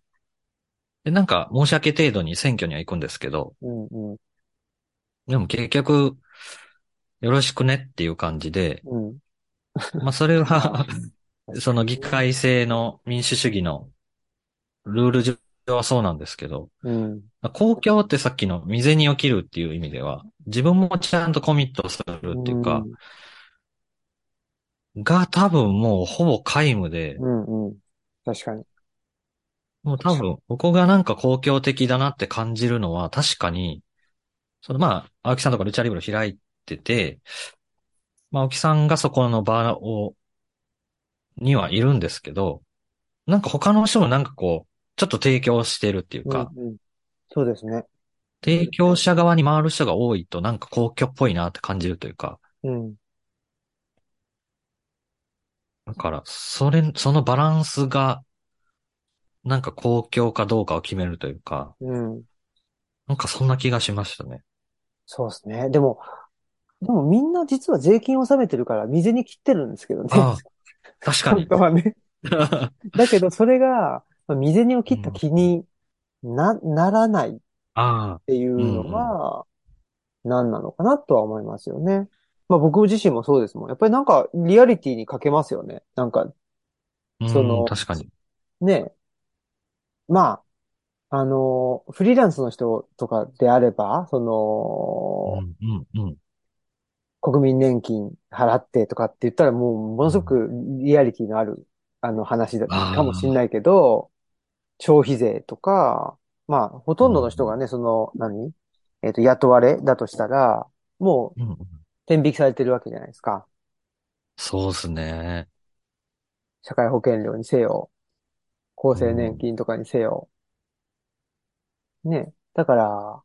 で、なんか申し訳程度に選挙には行くんですけど、うん。うん。でも結局、よろしくねっていう感じで、うん。まあそれは、<laughs> その議会制の民主主義のルール上はそうなんですけど、うん。公共ってさっきの未然に起きるっていう意味では、自分もちゃんとコミットするっていうか、が多分もうほぼ皆無で、うん、うん、うん。確かに。もう多分、僕がなんか公共的だなって感じるのは、確かに、そのまあ、青木さんとかルチャリブロ開いてて、まあ、青木さんがそこの場を、にはいるんですけど、なんか他の人もなんかこう、ちょっと提供してるっていうか、うん、うん。そうですね。提供者側に回る人が多いとなんか公共っぽいなって感じるというか、うん。だから、それ、そのバランスが、なんか公共かどうかを決めるというか、うん。なんかそんな気がしましたね。そうですね。でも、でもみんな実は税金を納めてるから、水に切ってるんですけどね。ああ確かに本。<laughs> 当はね。<laughs> だけど、それが、まあ未銭を切った気にな、ならないっあていうのが、何なのかなとは思いますよね。まあ僕自身もそうですもん。やっぱりなんかリアリティに欠けますよね。なんかあ、そのうん確かに。ね。まあ、あの、フリーランスの人とかであれば、その、うん、うん、うん。国民年金払ってとかって言ったらもうものすごくリアリティのある、あの話だかもしれないけど、消費税とか、まあ、ほとんどの人がね、その、何？えっと、雇われだとしたら、もううんうん、天引きされてるわけじゃないですか。そうですね。社会保険料にせよ、厚生年金とかにせよ。ね。だから、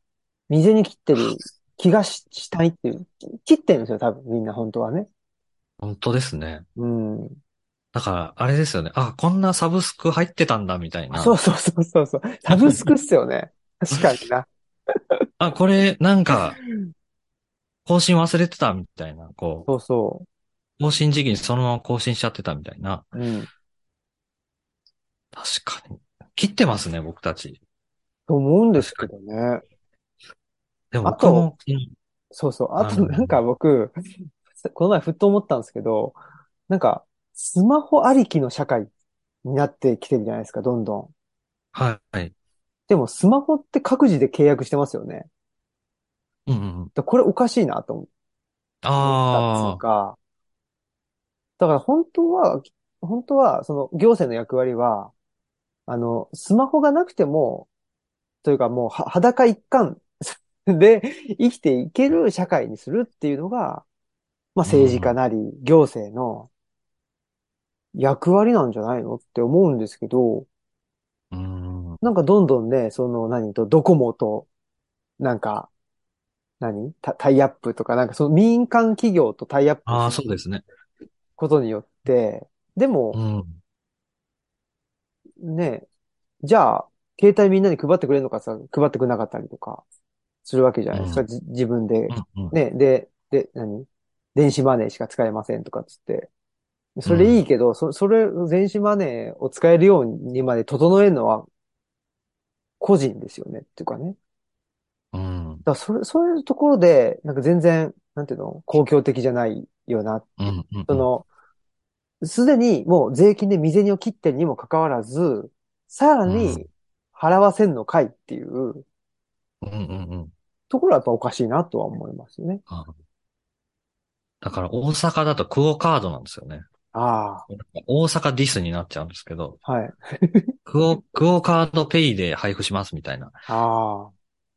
水に切ってる気がししたいっていう、切ってるんですよ、多分みんな本当はね。本当ですね。うん。だから、あれですよね。あ、こんなサブスク入ってたんだ、みたいな。そうそうそうそうそう。サブスクっすよね。<laughs> 確かにな。あ、これ、なんか、更新忘れてた、みたいな。こう、そうそ更新時期にそのまま更新しちゃってたみたいな。う。うん。確かに。切ってますね、僕たち。と思うんですけどね。でもあと僕も、うんそうそう。あとなんか僕、この前ふっと思ったんですけど、なんか、スマホありきの社会になってきてるじゃないですか、どんどん。はい。でもスマホって各自で契約してますよね。うんうんこれおかしいなと思ったあか、だから本当は、本当は、その行政の役割は、あの、スマホがなくても、というかもうは裸一貫 <laughs> で生きていける社会にするっていうのが、まあ政治家なり行政の役割なんじゃないのって思うんですけど、あ。うん。なんかどんどんね、その何？と、ドコモと、なんか、何？タタイアップとか、なんかその民間企業とタイアップああ、そうですね。ことによって、でもう、ん。ね、じゃあ、携帯みんなに配ってくれるのかさ、配ってくれなかったりとか、するわけじゃないですか、うんじ自分で。うんうん。ね、で、で、何？電子マネーしか使えませんとかっつって。それいいけど、そ、それ、電子マネーを使えるようにまで整えるのは、個人ですよね、っていうかね。うん。だそれ、そういうところで、なんか全然、なんていうの、公共的じゃないよな。うん。うん。その、すでにもう税金で未銭を切ってるにもかかわらず、さらうに払わせんのかいっていううんうんうん。ところはやっぱおかしいなとは思いますよね。ああだから大阪だとクオカードなんですよね。あ大阪ディスになっちゃうんですけど、あ、はい。クオ、クオカードペイで配布しますみたいな。ああ、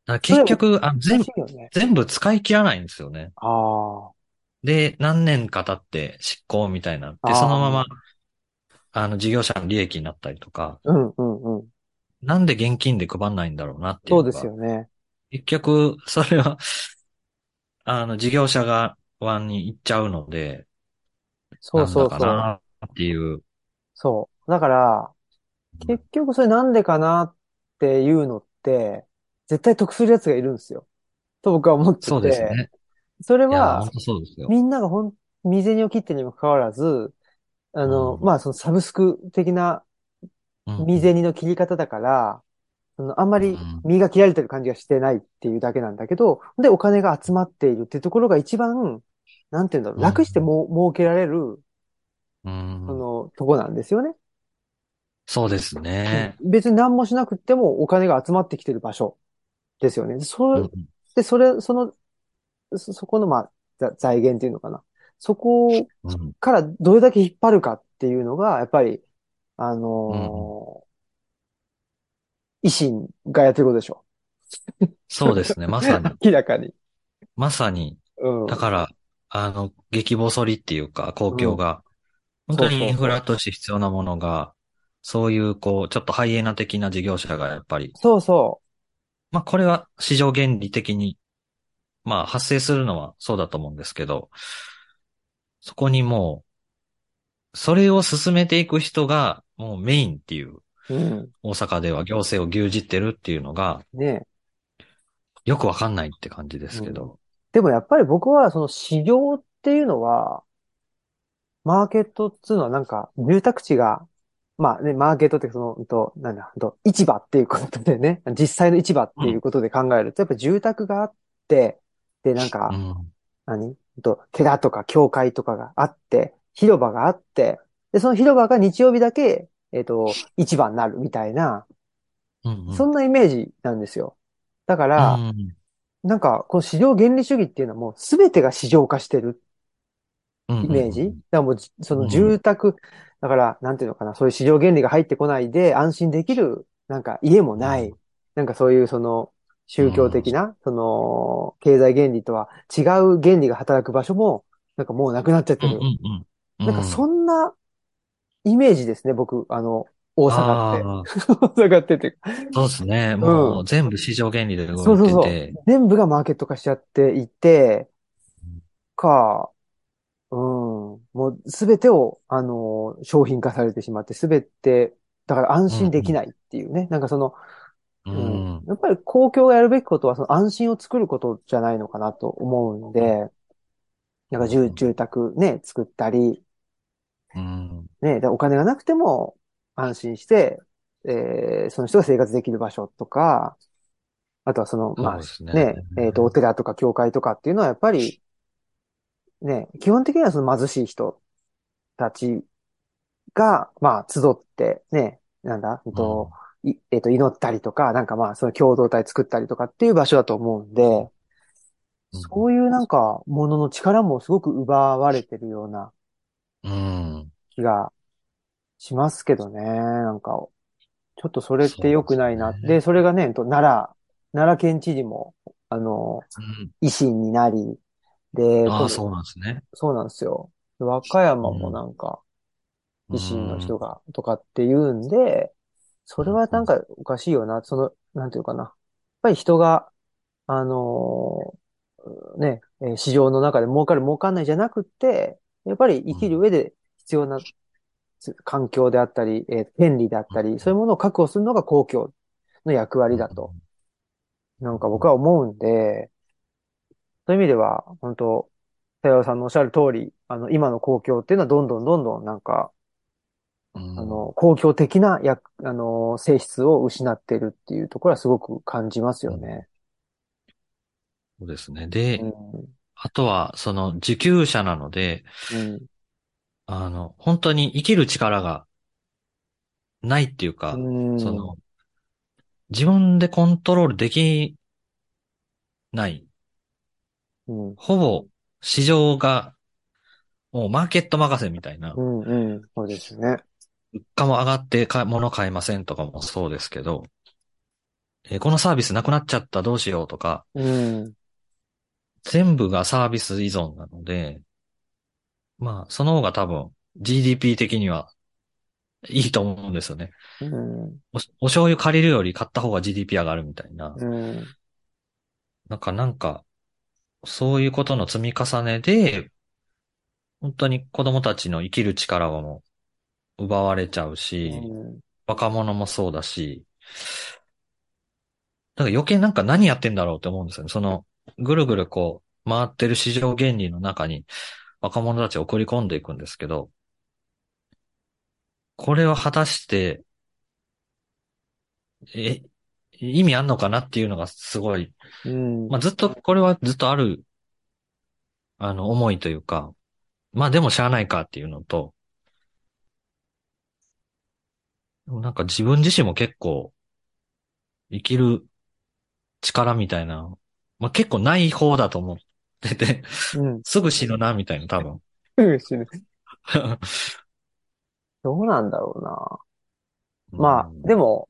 ら結局、あ全部ね。全部使い切らないんですよね。あで、何年か経って執行みたいになって、あーそのまま、あの、事業者の利益になったりとか、あ、うんうんうん。なんで現金で配んないんだろうなっていう。そうですよね。結局、それは、あの、事業者側に行っちゃうので、そうそうそう。なっていう。そう。だから、結局それなんでかなっていうのって、絶対得するやつがいるんですよ。と僕は思ってて。そうですね。それは本、当そうですよ。みんながほん、未銭を切ってるにもかかわらず、あの、うんまあ、そのサブスク的なうん未銭の切り方だから、そのあんまりうん身が切られてる感じがしてないっていうだけなんだけど、で、お金が集まっているっていうところが一番、なんていうんだろう、うん楽しても、儲けられる、うんその、とこなんですよね。そうですね。別に何もしなくてもお金が集まってきてる場所ですよね。そで、それ、その、そ、そこの、まあ、ざ財源っていうのかな。そこからどれだけ引っ張るかっていうのが、やっぱり、あうんのー維新がやってることでしょ。<laughs> そうですね。まさに、明らかに。まさに、うん。だから、あの、激細りっていうか、公共が、本当そうそうそうにインフラとして必要なものが、そういう、こう、ちょっとハイエナ的な事業者がやっぱり、そうそまあ、これは市場原理的に、まあ、発生するのはそうだと思うんですけど、そこにもう、それを進めていく人が、もうメインっていう、う。うん。大阪では行政を牛耳ってるっていうのが、ねよくわかんないって感じですけど。でもやっぱり僕はその市場っていうのは、マーケットっていうのはなんか住宅地が、まあね、マーケットってその、うんと、なんだ、うんと市場っていうことでね、実際の市場っていうことで考えると、やっぱ住宅があって、で、なんか、うん。何？うんと寺とか教会とかがあって、広場があって、で、その広場が日曜日だけ、えっと、市場になるみたいな、うんうん。そんなイメージなんですよ。だから、うんなんか、この市場原理主義っていうのはもう全てが市場化してるうんイメージ、うんだからもうじ、そのうん住宅、だから、なんていうのかな、そういう市場原理が入ってこないで安心できる、なんか家もない、うんなんかそういうその、宗教的な、その、経済原理とは違う原理が働く場所も、なんかもうなくなっちゃってる。うんうんうん。なんかそんなイメージですね、僕、あの、大阪って。あ大阪ってってそうですね。もう全部市場原理で動そうそうそういてて。。全部がマーケット化しちゃっていてうん、か、うん、もうすべてを、あの、商品化されてしまって、すべて、だから安心できないっていうね。なんかその、ううんん。やっぱり公共がやるべきことは、その安心を作ることじゃないのかなと思うんで、なんか住、住宅ね、作ったり、うん。ね、でお金がなくても安心して、えーその人が生活できる場所とか、あとはその、まあね。ね、えっと、お寺とか教会とかっていうのはやっぱり、ね、基本的にはその貧しい人たちが、まあ、集って、ね、なんだ、うん。と、いえっと、祈ったりとか、なんかまあ、その共同体作ったりとかっていう場所だと思うんで、うん。そういうなんか、ものの力もすごく奪われてるようなうん。気がしますけどね。なんか、ちょっとそれって良くないな。でそうでそれがね、と奈良、奈良県知事も、あの、うん維新になり、で、ああ、そうなんですね。そうなんですよ。和歌山もなんか、維新の人が、とかって言うんで、それはなんかおかしいよな。その、なんていうかな。やっぱり人が、あのーね、えー市場の中で儲かる儲かんないじゃなくって、やっぱり生きる上で必要なつ環境であったり、えー権利であったり、そういうものを確保するのが公共の役割だと、なんか僕は思うんで、そういう意味では、本当さよさんのおっしゃる通り、あの、今の公共っていうのはどんどんどんどんなんか、うん。あの、公共的なや、あの、性質を失ってるっていうところはすごく感じますよね。そうですね。うで、ん。あとは、その、受給者なので、うん。あの、本当に生きる力がないっていうか、うん。その、自分でコントロールできない。うん。ほぼ市場が、もうマーケット任せみたいなう。ん。うん。そうですね。物価も上がってか物買えませんとかもそうですけど、えーこのサービスなくなっちゃったどうしようとか、うん。全部がサービス依存なので、まあ、その方が多分 GDP 的にはいいと思うんですよね。うん。おお醤油借りるより買った方が GDP 上がるみたいな。うん。なんか、なんか、そういうことの積み重ねで、本当に子供たちの生きる力はもう奪われちゃうし、うん若者もそうだし、だから余計なんか何やってんだろうって思うんですよね。その、ぐるぐるこう、回ってる市場原理の中に若者たちを送り込んでいくんですけど、これは果たして、え、意味あんのかなっていうのがすごい、うん。まあ、ずっと、これはずっとある、あの、思いというか、まあでもしゃあないかっていうのと、なんか自分自身も結構、生きる力みたいな、まあ、結構ない方だと思ってて、うん。すぐ死ぬな、みたいな、多分。死ぬ <laughs> どうなんだろうな。まあ、でも、も、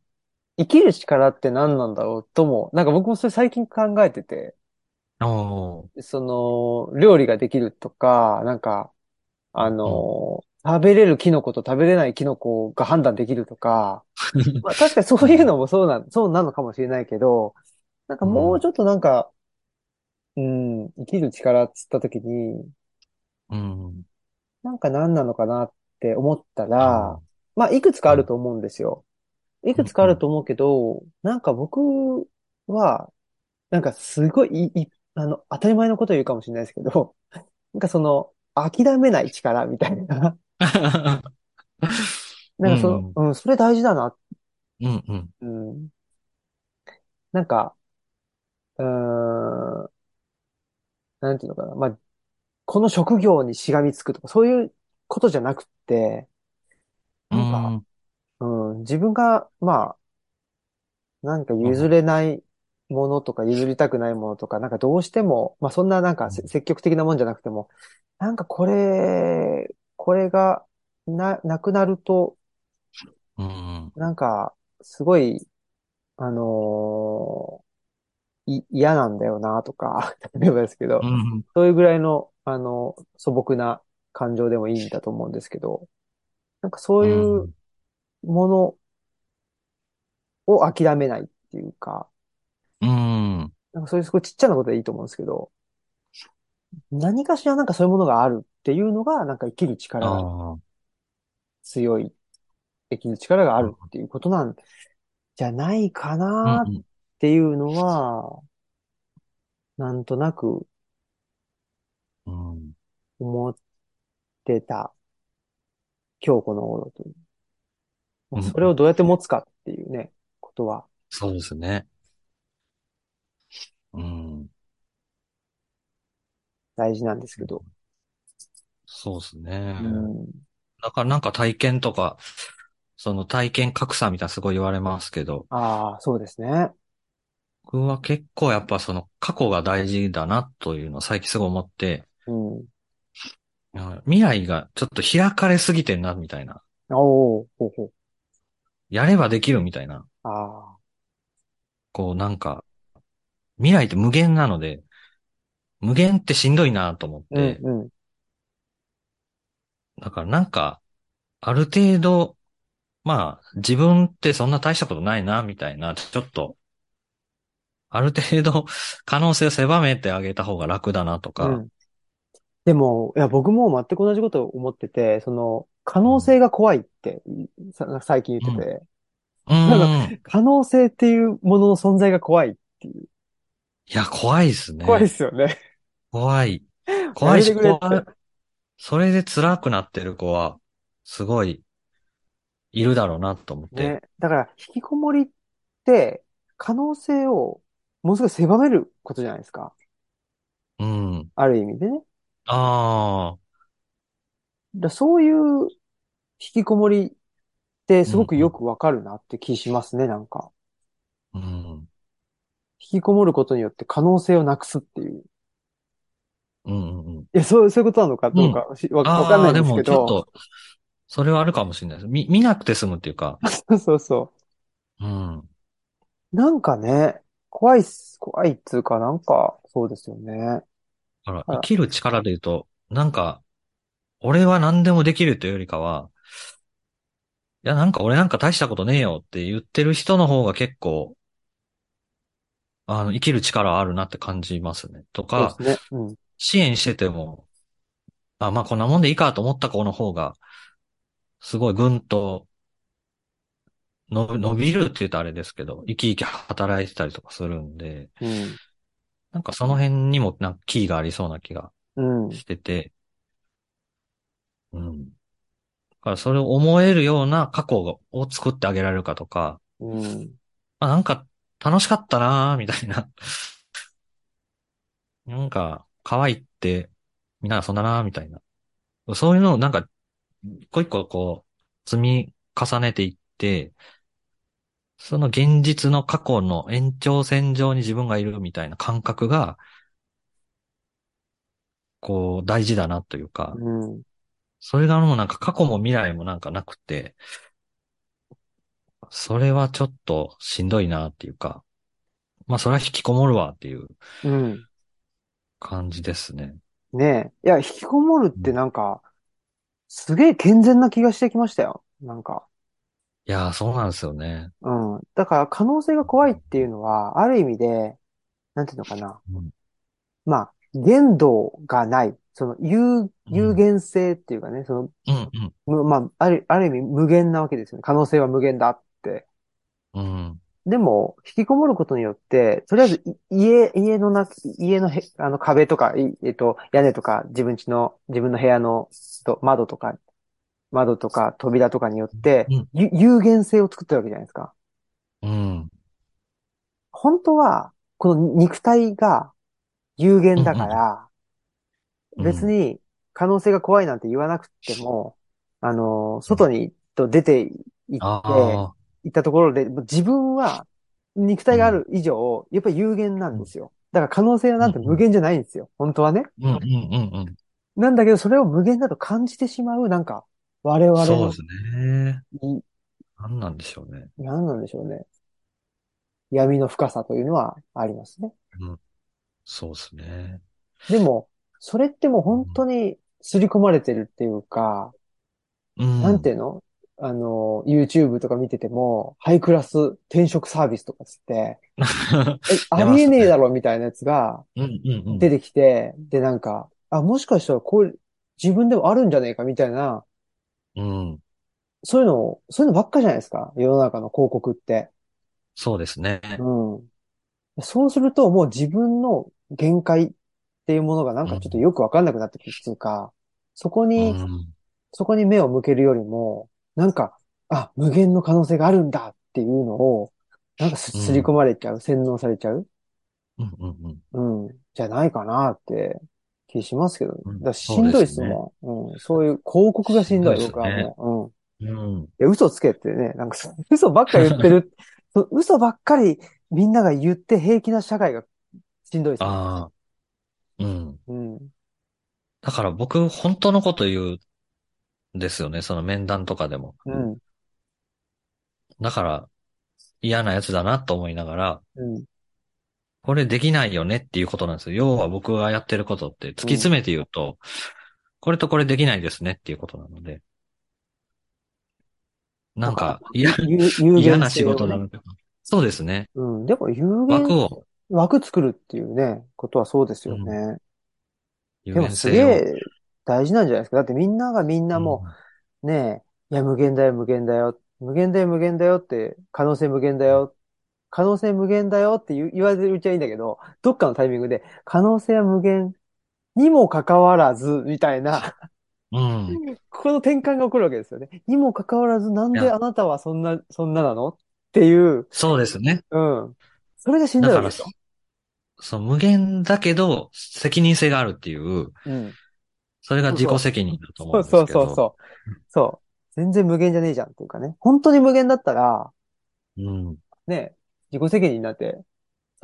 生きる力って何なんだろうとも、なんか僕もそれ最近考えてて、その、料理ができるとか、なんか、あの、食べれるキノコと食べれないキノコが判断できるとか、<laughs> まあ確かにそういうのもそうな、そうなのかもしれないけど、なんかもうちょっとなんか、うん、生きる力っつった時に、うん。なんか何なのかなって思ったあら、まあいくつかあると思うんですよ。いくつかあると思うけど、なんか僕は、なんかすごいい、いあの、当たり前のことを言うかもしれないですけど、<laughs> なんかその、諦めない力みたいな。ー <laughs> なんかその、うん、それ大事だな。うんうん。うん。なんか、うーん、なんていうのかな。まあ、この職業にしがみつくとか、そういうことじゃなくって、なんか、うん、自分が、まあ、なんか譲れないものとか譲りたくないものとか、なんかどうしても、まあそんななんか積極的なもんじゃなくても、なんかこれ、これがな、なくなると、うん。うんなんか、すごい、あのーい、嫌なんだよなとか、例えばですけどう、ん。そういうぐらいの、あの、素朴な感情でもいいんだと思うんですけど、なんかそういうものを諦めないっていうか、うん。なんかそういうすごいちっちゃなことでいいと思うんですけど、何かしらなんかそういうものがあるっていうのが、なんか生きる力が。強い、生きる力があるっていうことなんじゃないかうんなっうん。ていうのは、なんとなくうん。思ってた今日この頃という。まあうんそれをどうやって持つかっていうね、ことは。そうですね。うん。大事なんですけど。そうですね。うん。だからなんか体験とか、その体験格差みたいなすごい言われますけど、ああ、そうですね。僕は結構やっぱその過去が大事だなというのを最近すごい思って、うん。うん未来がちょっと開かれすぎてんなみたいな。おおほうほう。やればできるみたいな。あこうなんか、未来って無限なので、無限ってしんどいなと思っあ。て、うん、うん。だからなんか、ある程度、まあ、自分ってそんな大したことないな、みたいな、ちょっと、ある程度、可能性を狭めてあげた方が楽だなとか、うん。でも、いや、僕も全く同じことを思ってて、その、可能性が怖いって、さ最近言ってて、うーなんん。い可能性っていうものの存在が怖いっていう。や、怖いですね。怖いですよね。怖い。<laughs> 怖いし、怖い。それで辛くなってる子は、すごい、いるだろうなと思って。ね。だから、引きこもりって、可能性を、ものすごい狭めることじゃないですか。うん。ある意味でね。ああ、だそういう引きこもりってすごくよくわかるなって気しますね、なんか。うん。引きこもることによって可能性をなくすっていう。うんうんうん。いや、そう、そういうことなのかどうかしわ、わかんないんですけああ、でもちょっど。と、それはあるかもしれないです。見、見なくて済むっていうか、<laughs> そうそうそうん。う。なんかね、怖いっす、怖いっつうかなんか、そうですよね。だからあら生きる力で言うと、なんか、俺は何でもできるというよりかは、いや、なんか俺なんか大したことねえよって言ってる人の方が結構、あの、生きる力あるなって感じますね。とか、ね。うん。支援してても、あ、まあこんなもんでいいかと思った子の方が、すごいぐんと、の伸びるって言うとあれですけど、生き生き働いてたりとかするんで、うん。なんかその辺にもなんかキーがありそうな気がうん。してて、うん。だからそれを思えるような過去を作ってあげられるかとか、うん。あ、なんか楽しかったなーみたいな。<laughs> なんか、可愛いって、みんながそんだなーみたいな。そういうのをなんか、一個一個こう、積み重ねていって、その現実の過去の延長線上に自分がいるみたいな感覚が、こう、大事だなというか、うん。それがもうなんか過去も未来もなんかなくて、それはちょっとしんどいなっていうか、まあそれは引きこもるわっていううん。感じですね。ねえ。いや、引きこもるってなんか、すげえ健全な気がしてきましたよ。なんか。いやー、そうなんですよね。うん。だから可能性が怖いっていうのは、ある意味で、なんていうのかな。うんまあ、限度がない。その有、有限性っていうかね、その、うんむまあ、ある、ある意味無限なわけですよね。可能性は無限だって。うん。うん。でも、引きこもることによって、とりあえずい家、家のな、家のへ、あの壁とか、いえっと、屋根とか、自分家の、自分の部屋のと窓とか、窓とか扉とかによって、うんゆ有限性を作ってるわけじゃないですか。うん。本当は、この肉体が有限だから、うん別に可能性が怖いなんて言わなくても、あの、外にと出て行って、行ったところで、自分は肉体がある以上、やっぱり有限なんですよ。だから可能性はなんて無限じゃないんですよ。本当はね。うんうんうんうん。なんだけど、それを無限だと感じてしまう、なんか、我々のそうですね。い、何なんでしょうね。何なんでしょうね。闇の深さというのはありますね。そうですね。でも、それってもう本当に刷り込まれてるっていうか、うん。なんていうの？あの、YouTube とか見てても、ハイクラス転職サービスとかつって、<laughs> え、ありえねえだろみたいなやつがうんうんうん。出てきて、で、なんか、あ、もしかしたらこう、自分でもあるんじゃねえかみたいな、うん。そういうのを、そういうのばっかじゃないですか？世の中の広告って。そうですね。うん。そうするともう自分の限界っていうものがなんかちょっとよくわかんなくなってくるっていうか、そこうに、ん。そこに目を向けるよりも、なんか、あ、無限の可能性があるんだっていうのを、なんかすり込まれちゃう、洗脳されちゃう、うんうんうん。うん、じゃないかなって気しますけど、うんだしんどいっすもん。うん、そういう広告がしんどい、僕はもう。うん。うん。いや、嘘つけってね、なんかそ <laughs> 嘘ばっかり言ってる、そ <laughs> 嘘ばっかりみんなが言って平気な社会がしんどいですね。ああ。うん。うん。だから僕、本当のこと言うんですよね。その面談とかでも。うん。だから、嫌なやつだなと思いながら、うん。これできないよねっていうことなんですよ。要は僕がやってることって突き詰めて言うと、これとこれできないですねっていうことなので。なんか、嫌、嫌な仕事だなって。そうですね。うん。でも有限、枠を、枠作るっていうね、ことはそうですよね。有でも。すげえ大事なんじゃないですか。だってみんながみんなもう、ねえ、いや、無限だよ、無限だよ。無限だよ、無限だよって、可能性無限だよ。可能性無限だよって言われてるうちはいいんだけど、どっかのタイミングで、可能性は無限にもかかわらず、みたいな、うん。うん。この転換が起こるわけですよね。にもかかわらず、なんであなたはそんな、そんななのっていう、そうですね。うん。それがしんどいわけですよ。、そう、無限だけど、責任性があるっていう、うん。それが自己責任だと思うんですけど。そうそうそう。そう。全然無限じゃねえじゃんっていうかね。本当に無限だったら、うん。ね、自己責任になって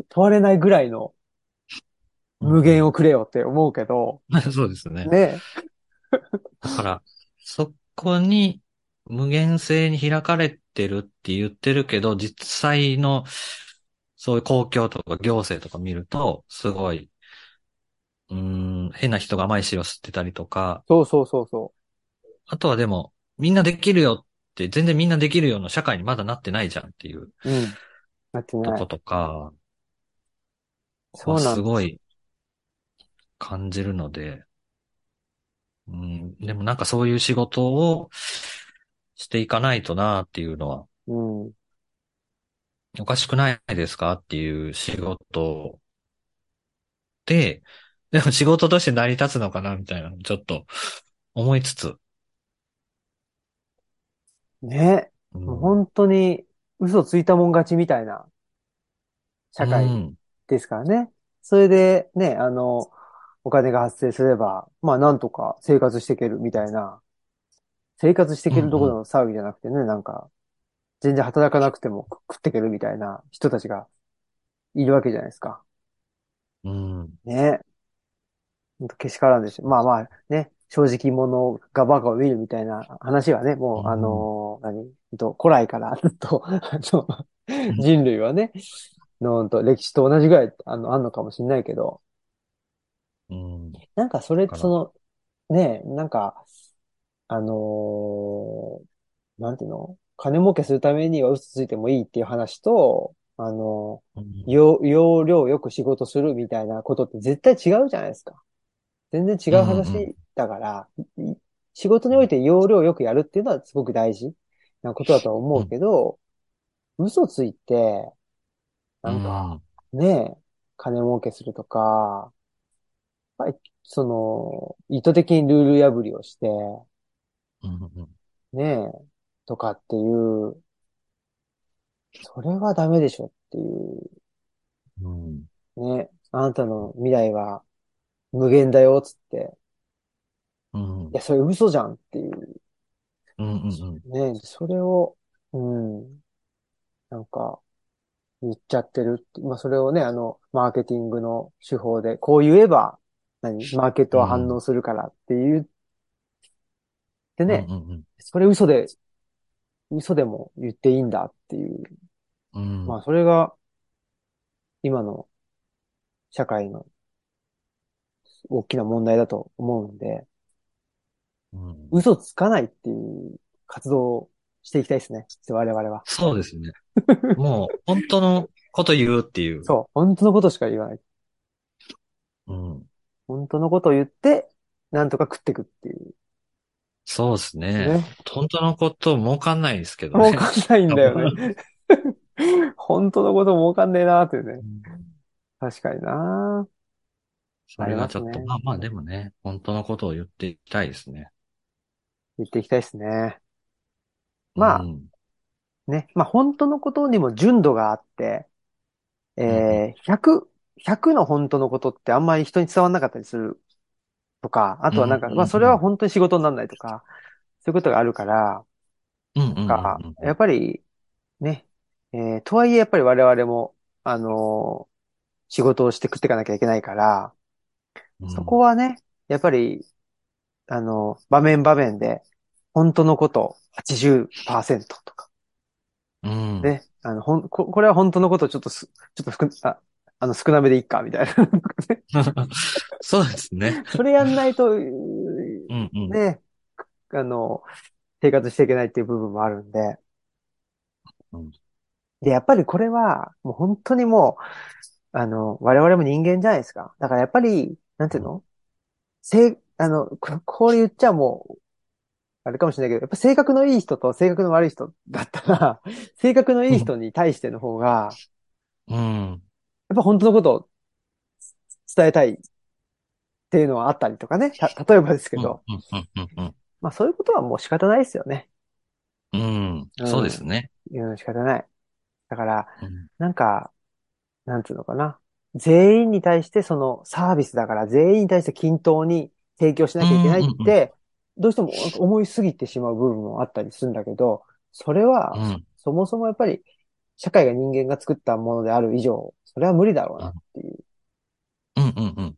問われないぐらいの無限をくれよって思うけど、<laughs> そうですね。ね。だから、そこに無限性に開かれてるって言ってるけど、実際のそういう公共とか行政とか見ると、すごい、うーん、変な人が甘い汁を吸ってたりとか、そうそうそうそあとはでも、みんなできるよって、全然みんなできるような社会にまだなってないじゃんっていうう。うん。だってねとこ、とか、そうなんす。ごい感じるので、うん、でもなんかそういう仕事をしていかないとなっていうのは、うん。おかしくないですかっていう仕事で、でも仕事として成り立つのかなみたいなのちょっと思いつつ、ね。うん。もう本当に嘘ついたもん勝ちみたいな社う会んですからね。それでね、あの、お金が発生すれば、まあなんとか生活していけるみたいな。生活していけるところの騒ぎじゃなくてね、なんか、全然働かなくても食っていけるみたいな人たちがいるわけじゃないですか。うん。ね。ほんとけしからんですよ。まあまあね、正直者がバカを見るみたいな話はね、もう、うんあのー何？と古来からずっと、あの、人類はね、のと歴史と同じぐらい、あの、あんのかもしれないけど、うん。なんかそれ、その、ね、なんか、あのーなんていうの？金儲けするためには嘘ついてもいいっていう話と、あのうん。要、要領よく仕事するみたいなことって絶対違うじゃないですか。全然違ううんうん話だから、い仕事において要領よくやるっていうのはすごく大事なことだとは思うけど、嘘ついて、なんか、ね、金儲けするとか、やっぱりその、意図的にルール破りをして、ねえ、とかっていう、それはダメでしょっていう、うん。ね、あなたの未来は無限だよ、つって、うん。いや、それ嘘じゃんっていう、うんうんうん。ね、それを、うん、なんか、言っちゃってるって。まあ、それをね、あの、マーケティングの手法で、こう言えば、何？マーケットは反応するからっていう、でね、うんうんそれ嘘で、嘘でも言っていいんだっていう。うん。まあ、それが、今の社会の大きな問題だと思うんで、うん嘘つかないっていう活動をしていきたいですね。我々は。そうですね。もう、本当のこと言うっていう。<laughs> そう。本当のことしか言わない。うん。本当のことを言って、なんとか食っていくっていう。そうですね。ね。本当のこと儲かんないですけどね。儲かんないんだよね。<laughs> 本当のこと儲かんねえなーっていうね。うん確かになそれがちょっと、ありますねまあまあでもね、本当のことを言っていきたいですね。言っていきたいですね。まあうんね。まあ本当のことにも純度があって、えー、100、100の本当のことってあんまり人に伝わんなかったりするとか、あとはなんか、うんうんうんまあそれは本当に仕事にならないとか、そういうことがあるから、うんうんうんうんか、やっぱり、ね、えーとはいえやっぱり我々も、あのー仕事をして食っていかなきゃいけないから、うんそこはね、やっぱり、あの、場面場面で、本当のこと80%とか、うん。ね、あの、ほん、ここれは本当のことちょっとす、ちょっとふく、あ、あの、少なめでいいか、みたいな。<laughs> そうですね。それやんないと、うんうん。ね、あの、生活していけないっていう部分もあるんで。うんで、やっぱりこれは、もう本当にもう、あの、我々も人間じゃないですか。だからやっぱり、なんていうの？せい、あの、ここれ言っちゃもう、あれかもしれないけど、やっぱ性格のいい人と性格の悪い人だったら、<laughs> 性格のいい人に対しての方が、うん。やっぱ本当のことを伝えたいっていうのはあったりとかね。た例えばですけど、うんうんうんまあそういうことはもう仕方ないですよね。うん。うん。そうですね。うん、仕方ない。だから、うんなんか、なんていうのかな。全員に対してそのサービスだから全員に対して均等に提供しなきゃいけないって、どうしても思いすぎてしまう部分もあったりするんだけど、それはうん。そもそもやっぱり社会が人間が作ったものである以上、それは無理だろうなっていう。うんうんうん。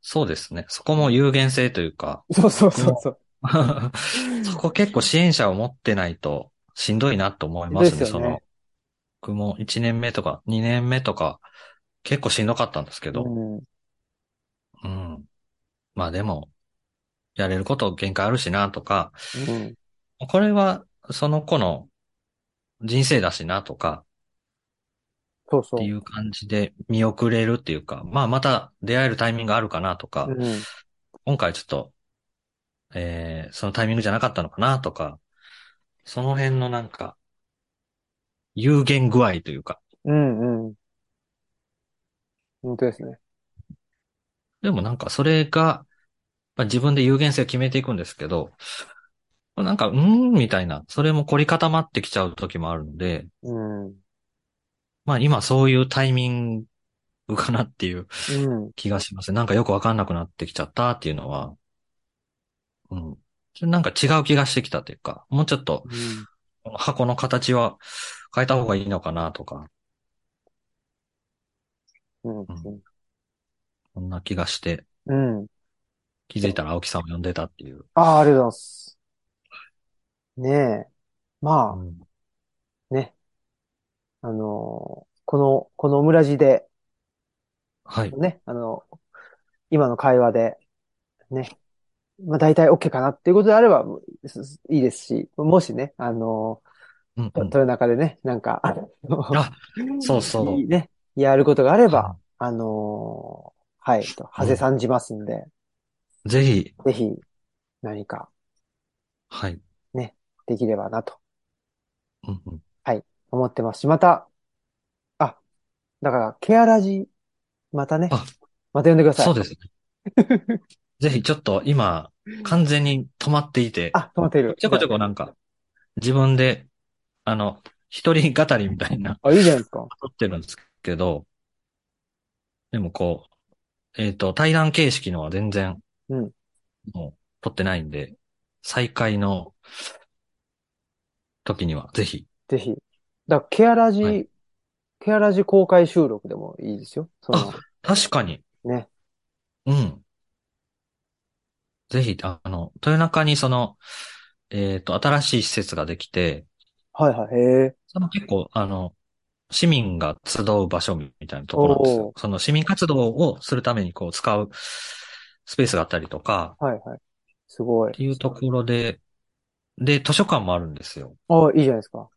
そうですね。そこも有限性というか、そうそうそうそう。<laughs> そこ結構支援者を持ってないとしんどいなと思いますね。ですよねその、僕も1年目とか2年目とか結構しんどかったんですけど、うん。うん。まあでも、やれること限界あるしなとか、うん。これはその子の人生だしなとかそうそう。っていう感じで見送れるっていうか、まあまた出会えるタイミングがあるかなとか、うん。今回ちょっと、えー、そのタイミングじゃなかったのかなとか、その辺のなんか、有限具合というか、うん。うん。本当ですね。でもなんかそれが、まあ、自分で有限性を決めていくんですけど、なんか、うーん、みたいな、それも凝り固まってきちゃう時もあるので、うん。まあ今そういうタイミングかなっていううん。気がします。なんかよくわかんなくなってきちゃったっていうのは、うん。なんか違う気がしてきたというか、もうちょっと、箱の形は変えた方がいいのかなとか、うん。そんな気がして、うん。気づいたら青木さんを呼んでたっていう。ああ、ありがとうございます。ねえ。まうんあ、ね。あのーこの、このオムラジで、はい。ね、あの、今の会話で、ね、まあ大体 OK かなっていうことであればすいいですし、もしね、あの、うんうん豊中でね、なんか、あのあ、そうそうね、やることがあればは、あの、はい、と、はぜさんじますんで、ぜひ、ぜひ、何かはい。できればなとうんうん思ってますし、また、あ、だから、ケアラジ、またねあ、また呼んでください。そうですね。<laughs> ぜひ、ちょっと今、完全に止まっていて、あ、止まっている。ちょこちょこなんか、自分で、あの、一人語りみたいな、あ、いいじゃないですか。撮ってるんですけど、でもこう、えっと、対談形式のは全然、うんもう、撮ってないんで、再開の時には、ぜひ、ぜひ。だケアラジ、はいケアラジ公開収録でもいいですよ。その、確かに、ね。うん。ぜひ、ああの、豊中にその、えっと、新しい施設ができて、はいはい。へえ。その結構、あの、市民が集う場所みたいなところですおよ。その市民活動をするためにこう使うスペースがあったりとか、はいはい。すごいっ。ていうところで、で、図書館もあるんですよ。あ、いいじゃないですか。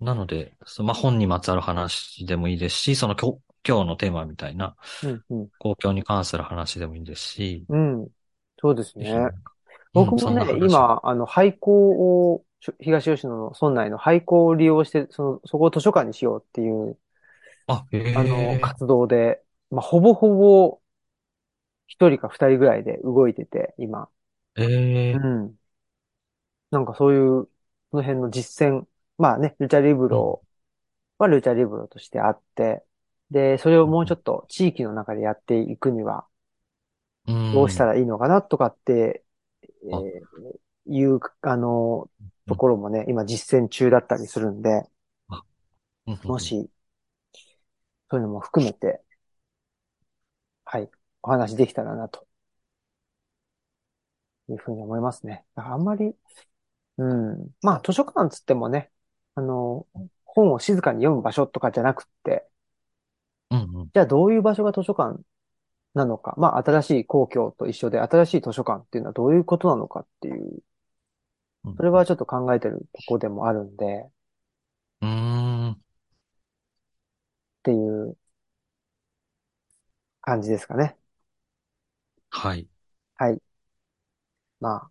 なので、そまあ、本にまつわる話でもいいですし、その今日今日のテーマみたいなうんうん。公共に関する話でもいいですし、うん。そうですね。僕もね、今、あの、廃校を、し東吉野の村内の廃校を利用して、その、そこを図書館にしようっていう、あ、へあの、え。活動で、まあ、ほぼほぼ、一人か二人ぐらいで動いてて、今。ええうん。なんかそういう、その辺の実践、まあね、ルチャリブロはルチャリブロとしてあって、で、それをもうちょっと地域の中でやっていくには、うん。どうしたらいいのかなとかって、えあーいう、あの、ところもね、今実践中だったりするんで、もし、そういうのも含めて、はい、お話できたらな、というふうに思いますね。だからあんまり、うん、まあ図書館つってもね、あの、本を静かに読む場所とかじゃなくって、うんうん。じゃあどういう場所が図書館なのか。まあ新しい公共と一緒で新しい図書館っていうのはどういうことなのかっていう、うんそれはちょっと考えてるとこでもあるんで、うーん。っていう感じですかね。はい。はい。まあ、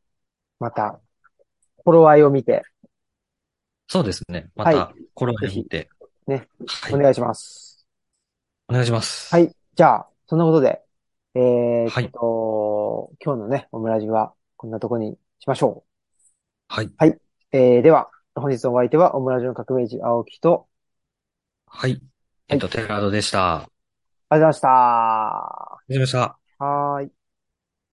また、頃合いを見て、そうですね。まはた、コロナ見て。ね、はい。お願いします。お願いします。はい。じゃあ、そんなことで、えーはいっと、今日のね、オムラジはこんなとこにしましょはい。う。えー、では、本日のお相手はオムラジの革命児青木と、はい。えっと、テラードでした。あありがとうございました。りがとうございました。